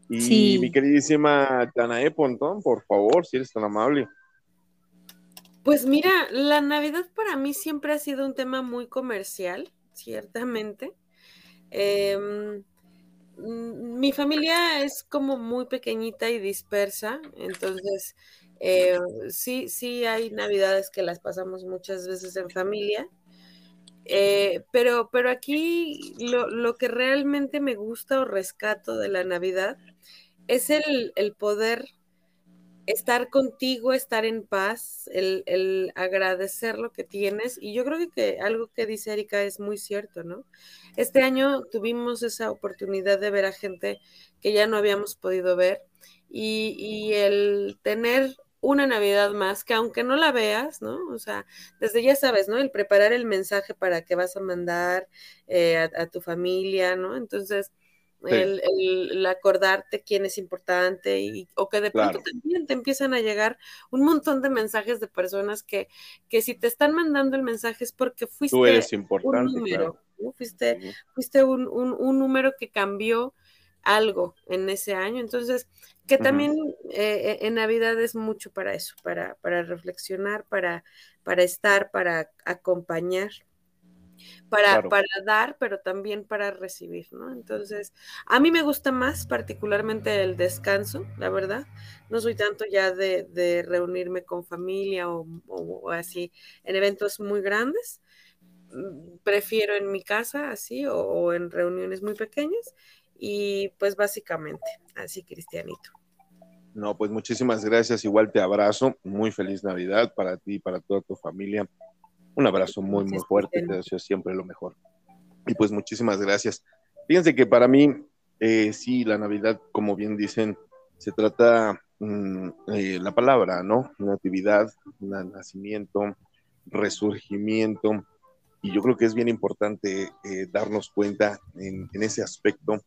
B: Y
D: Sí.
B: mi queridísima Danae Pontón, por favor, si eres tan amable.
C: Pues mira, la Navidad para mí siempre ha sido un tema muy comercial, ciertamente. Em, mi familia es como muy pequeñita y dispersa, entonces eh, sí, sí hay Navidades que las pasamos muchas veces en familia. Eh, pero, pero aquí lo, lo que realmente me gusta o rescato de la Navidad es el, el poder estar contigo, estar en paz, el, el agradecer lo que tienes. Y yo creo que, algo que dice Erika es muy cierto, ¿no? Este año tuvimos esa oportunidad de ver a gente que ya no habíamos podido ver y, y el tener una Navidad más, que aunque no la veas, ¿no? O sea, desde ya sabes, ¿no? El preparar el mensaje para que vas a mandar eh, a tu familia, ¿no? Entonces,
B: Sí.
C: el, acordarte quién es importante y, o que de pronto
B: Claro.
C: también te empiezan a llegar un montón de mensajes de personas que, que si te están mandando el mensaje es porque fuiste
B: Tú eres
C: un número,
B: claro.
C: ¿no? Fuiste, fuiste un, un- un número que cambió algo en ese año. Entonces, que también eh, en Navidad es mucho para eso, para, para reflexionar, para, para estar, para acompañar, para,
B: Claro.
C: para dar, pero también para recibir, ¿no? Entonces, a mí me gusta más particularmente el descanso, la verdad. No soy tanto ya de, de reunirme con familia o, o- o así en eventos muy grandes. mm, prefiero en mi casa, así, o, en reuniones muy pequeñas. Y pues básicamente, así, Cristianito.
B: No, pues muchísimas gracias. Igual te abrazo. Muy feliz Navidad para ti y para toda tu familia. Un abrazo muy, muy fuerte. Te deseo siempre lo mejor. Y pues muchísimas gracias. Fíjense que para mí, eh, sí, la Navidad, como bien dicen, se trata mm, eh, la palabra, ¿no? Natividad, nacimiento, resurgimiento. Y yo creo que es bien importante eh, darnos cuenta en, en, ese aspecto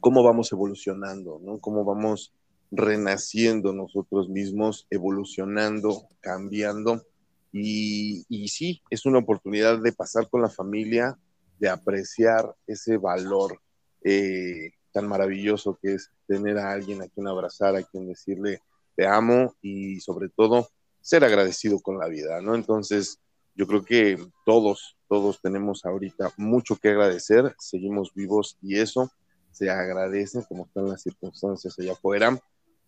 B: cómo vamos evolucionando, ¿no? Cómo vamos renaciendo nosotros mismos, evolucionando, cambiando. Y, sí, es una oportunidad de pasar con la familia, de apreciar ese valor eh, tan maravilloso que es tener a alguien a quien abrazar, a quien decirle te amo y sobre todo ser agradecido con la vida, ¿no? Entonces, yo creo que todos, todos tenemos ahorita mucho que agradecer, seguimos vivos y eso se agradece como están las circunstancias allá afuera.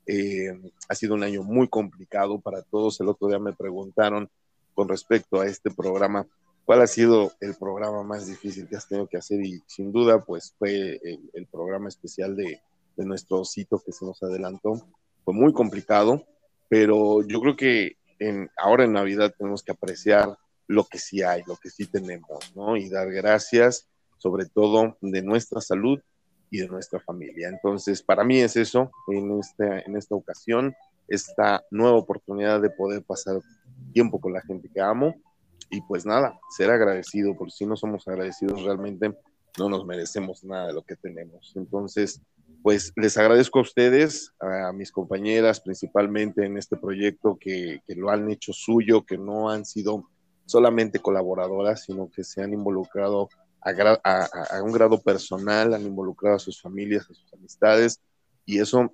B: Eh, ha sido un año muy complicado para todos. El otro día me preguntaron con respecto a este programa, ¿cuál ha sido el programa más difícil que has tenido que hacer? Y sin duda, pues fue el, programa especial de, nuestro sitio que se nos adelantó. Fue muy complicado, pero yo creo que ahora en Navidad tenemos que apreciar lo que sí hay, lo que sí tenemos, ¿no? Y dar gracias, sobre todo de nuestra salud y de nuestra familia. Entonces, para mí es eso en, este, en esta ocasión, esta nueva oportunidad de poder pasar tiempo con la gente que amo y pues nada, ser agradecido, porque si no somos agradecidos realmente no nos merecemos nada de lo que tenemos. Entonces, pues les agradezco a ustedes, a mis compañeras principalmente en este proyecto que, que lo han hecho suyo, que no han sido solamente colaboradoras, sino que se han involucrado a, un grado personal, han involucrado a sus familias, a sus amistades, y eso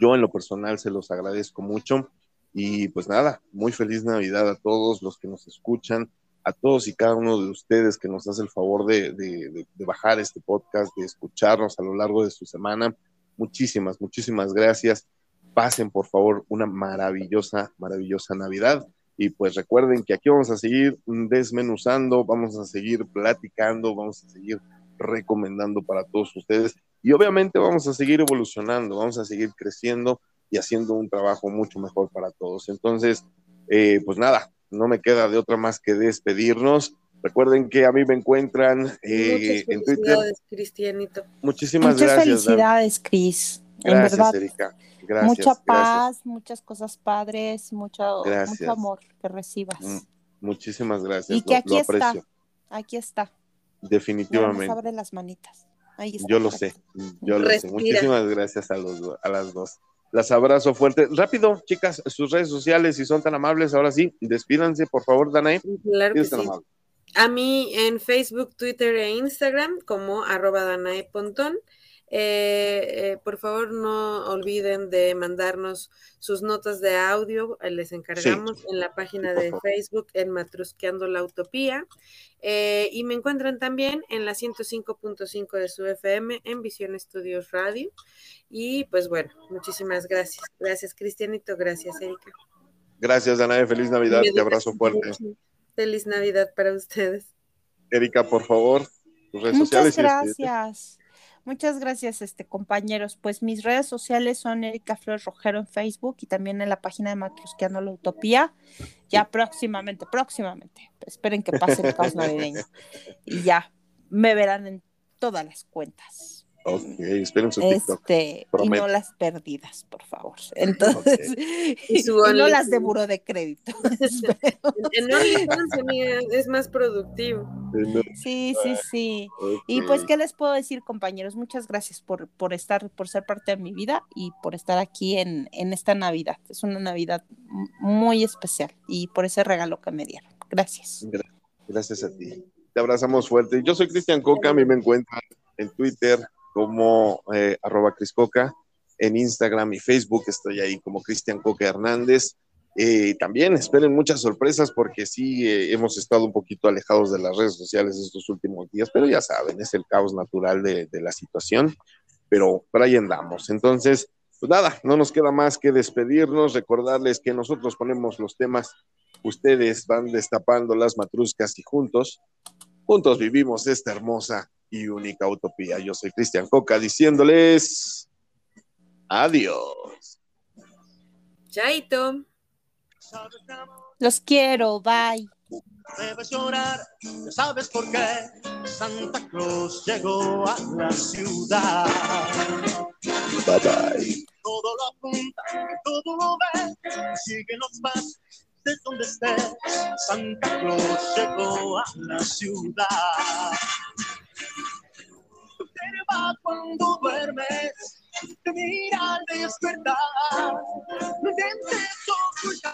B: yo en lo personal se los agradezco mucho. Y pues nada, muy feliz Navidad a todos los que nos escuchan, a todos y cada uno de ustedes que nos hace el favor de, de, bajar este podcast, de escucharnos a lo largo de su semana. Muchísimas, muchísimas gracias. Pasen por favor una maravillosa, maravillosa Navidad. Y pues recuerden que aquí vamos a seguir desmenuzando, vamos a seguir platicando, vamos a seguir recomendando para todos ustedes y obviamente vamos a seguir evolucionando, vamos a seguir creciendo y haciendo un trabajo mucho mejor para todos. Entonces, eh, pues nada, no me queda de otra más que despedirnos. Recuerden que a mí me encuentran eh, en Twitter.
C: Cristianito.
B: Muchísimas
D: Muchas
B: gracias.
D: felicidades, Cris.
B: Gracias,
D: en verdad.
B: Erika
D: mucha paz, muchas cosas padres, mucho, mucho amor que recibas. Mm,
B: muchísimas gracias.
D: Y que aquí está, aquí está.
B: Definitivamente.
D: Abre las manitas. Ahí está
B: yo lo sé, yo lo sé. Muchísimas gracias a, los, a las dos. Las abrazo fuerte. Rápido, chicas, sus redes sociales, si son tan amables, ahora sí, despídanse, por favor, Danae.
C: Claro que sí. A mí en Facebook, Twitter e Instagram como arroba Danae Pontón. Eh, eh, por favor, no olviden de mandarnos sus notas de audio. Eh, les encargamos en la página de Facebook en Matrusqueando la Utopía. y me encuentran también en la 105.5 de su FM en Visión Estudios Radio. Y pues bueno, muchísimas gracias. Gracias, Cristianito. Gracias, Erika.
B: Gracias, Danae. Feliz Navidad. Te abrazo fuerte.
C: Feliz Navidad para ustedes.
B: Erika, por favor, tus redes
D: Muchas
B: sociales.
D: Gracias. Muchas gracias, este compañeros. Pues mis redes sociales son Erika Flores Rojero en Facebook y también en la página de Matrusqueando la Utopía. Ya próximamente, próximamente. Esperen que pase el caos navideño. Y ya me verán en todas las cuentas.
B: Ok, esperen su TikTok.
D: Este, y no las perdidas, por favor. [laughs] Entonces, y, no las de muro de crédito. [laughs]
C: en OnlyFans, es más productivo.
D: Sí, sí, sí. Y pues, ¿qué les puedo decir, compañeros? Muchas gracias por, por estar, por ser parte de mi vida y por estar aquí en, en esta Navidad. Es una Navidad muy especial y por ese regalo que me dieron. Gracias.
B: Gracias a ti. Te abrazamos fuerte. Yo soy Cristian Coca, a mí me encuentran en Twitter como eh, arroba Criscoca, en Instagram y Facebook estoy ahí como Cristian Coca Hernández. Eh, también esperen muchas sorpresas porque sí eh, hemos estado un poquito alejados de las redes sociales estos últimos días, pero ya saben, es el caos natural de, de la situación, pero por ahí andamos. Entonces, pues nada, no nos queda más que despedirnos, recordarles que nosotros ponemos los temas ustedes van destapando las matruscas y juntos, juntos vivimos esta hermosa y única utopía. Yo soy Cristian Coca diciéndoles adiós.
C: Chaito.
D: Los quiero, bye.
A: Debes llorar, ya sabes por qué Santa Claus llegó a la ciudad.
B: Bye bye.
A: Todo lo apunta, todo lo ve, sigue los pasos de donde estés. Santa Claus llegó a la ciudad observa cuando duermes, te mira al despertar, no intentes ocultar.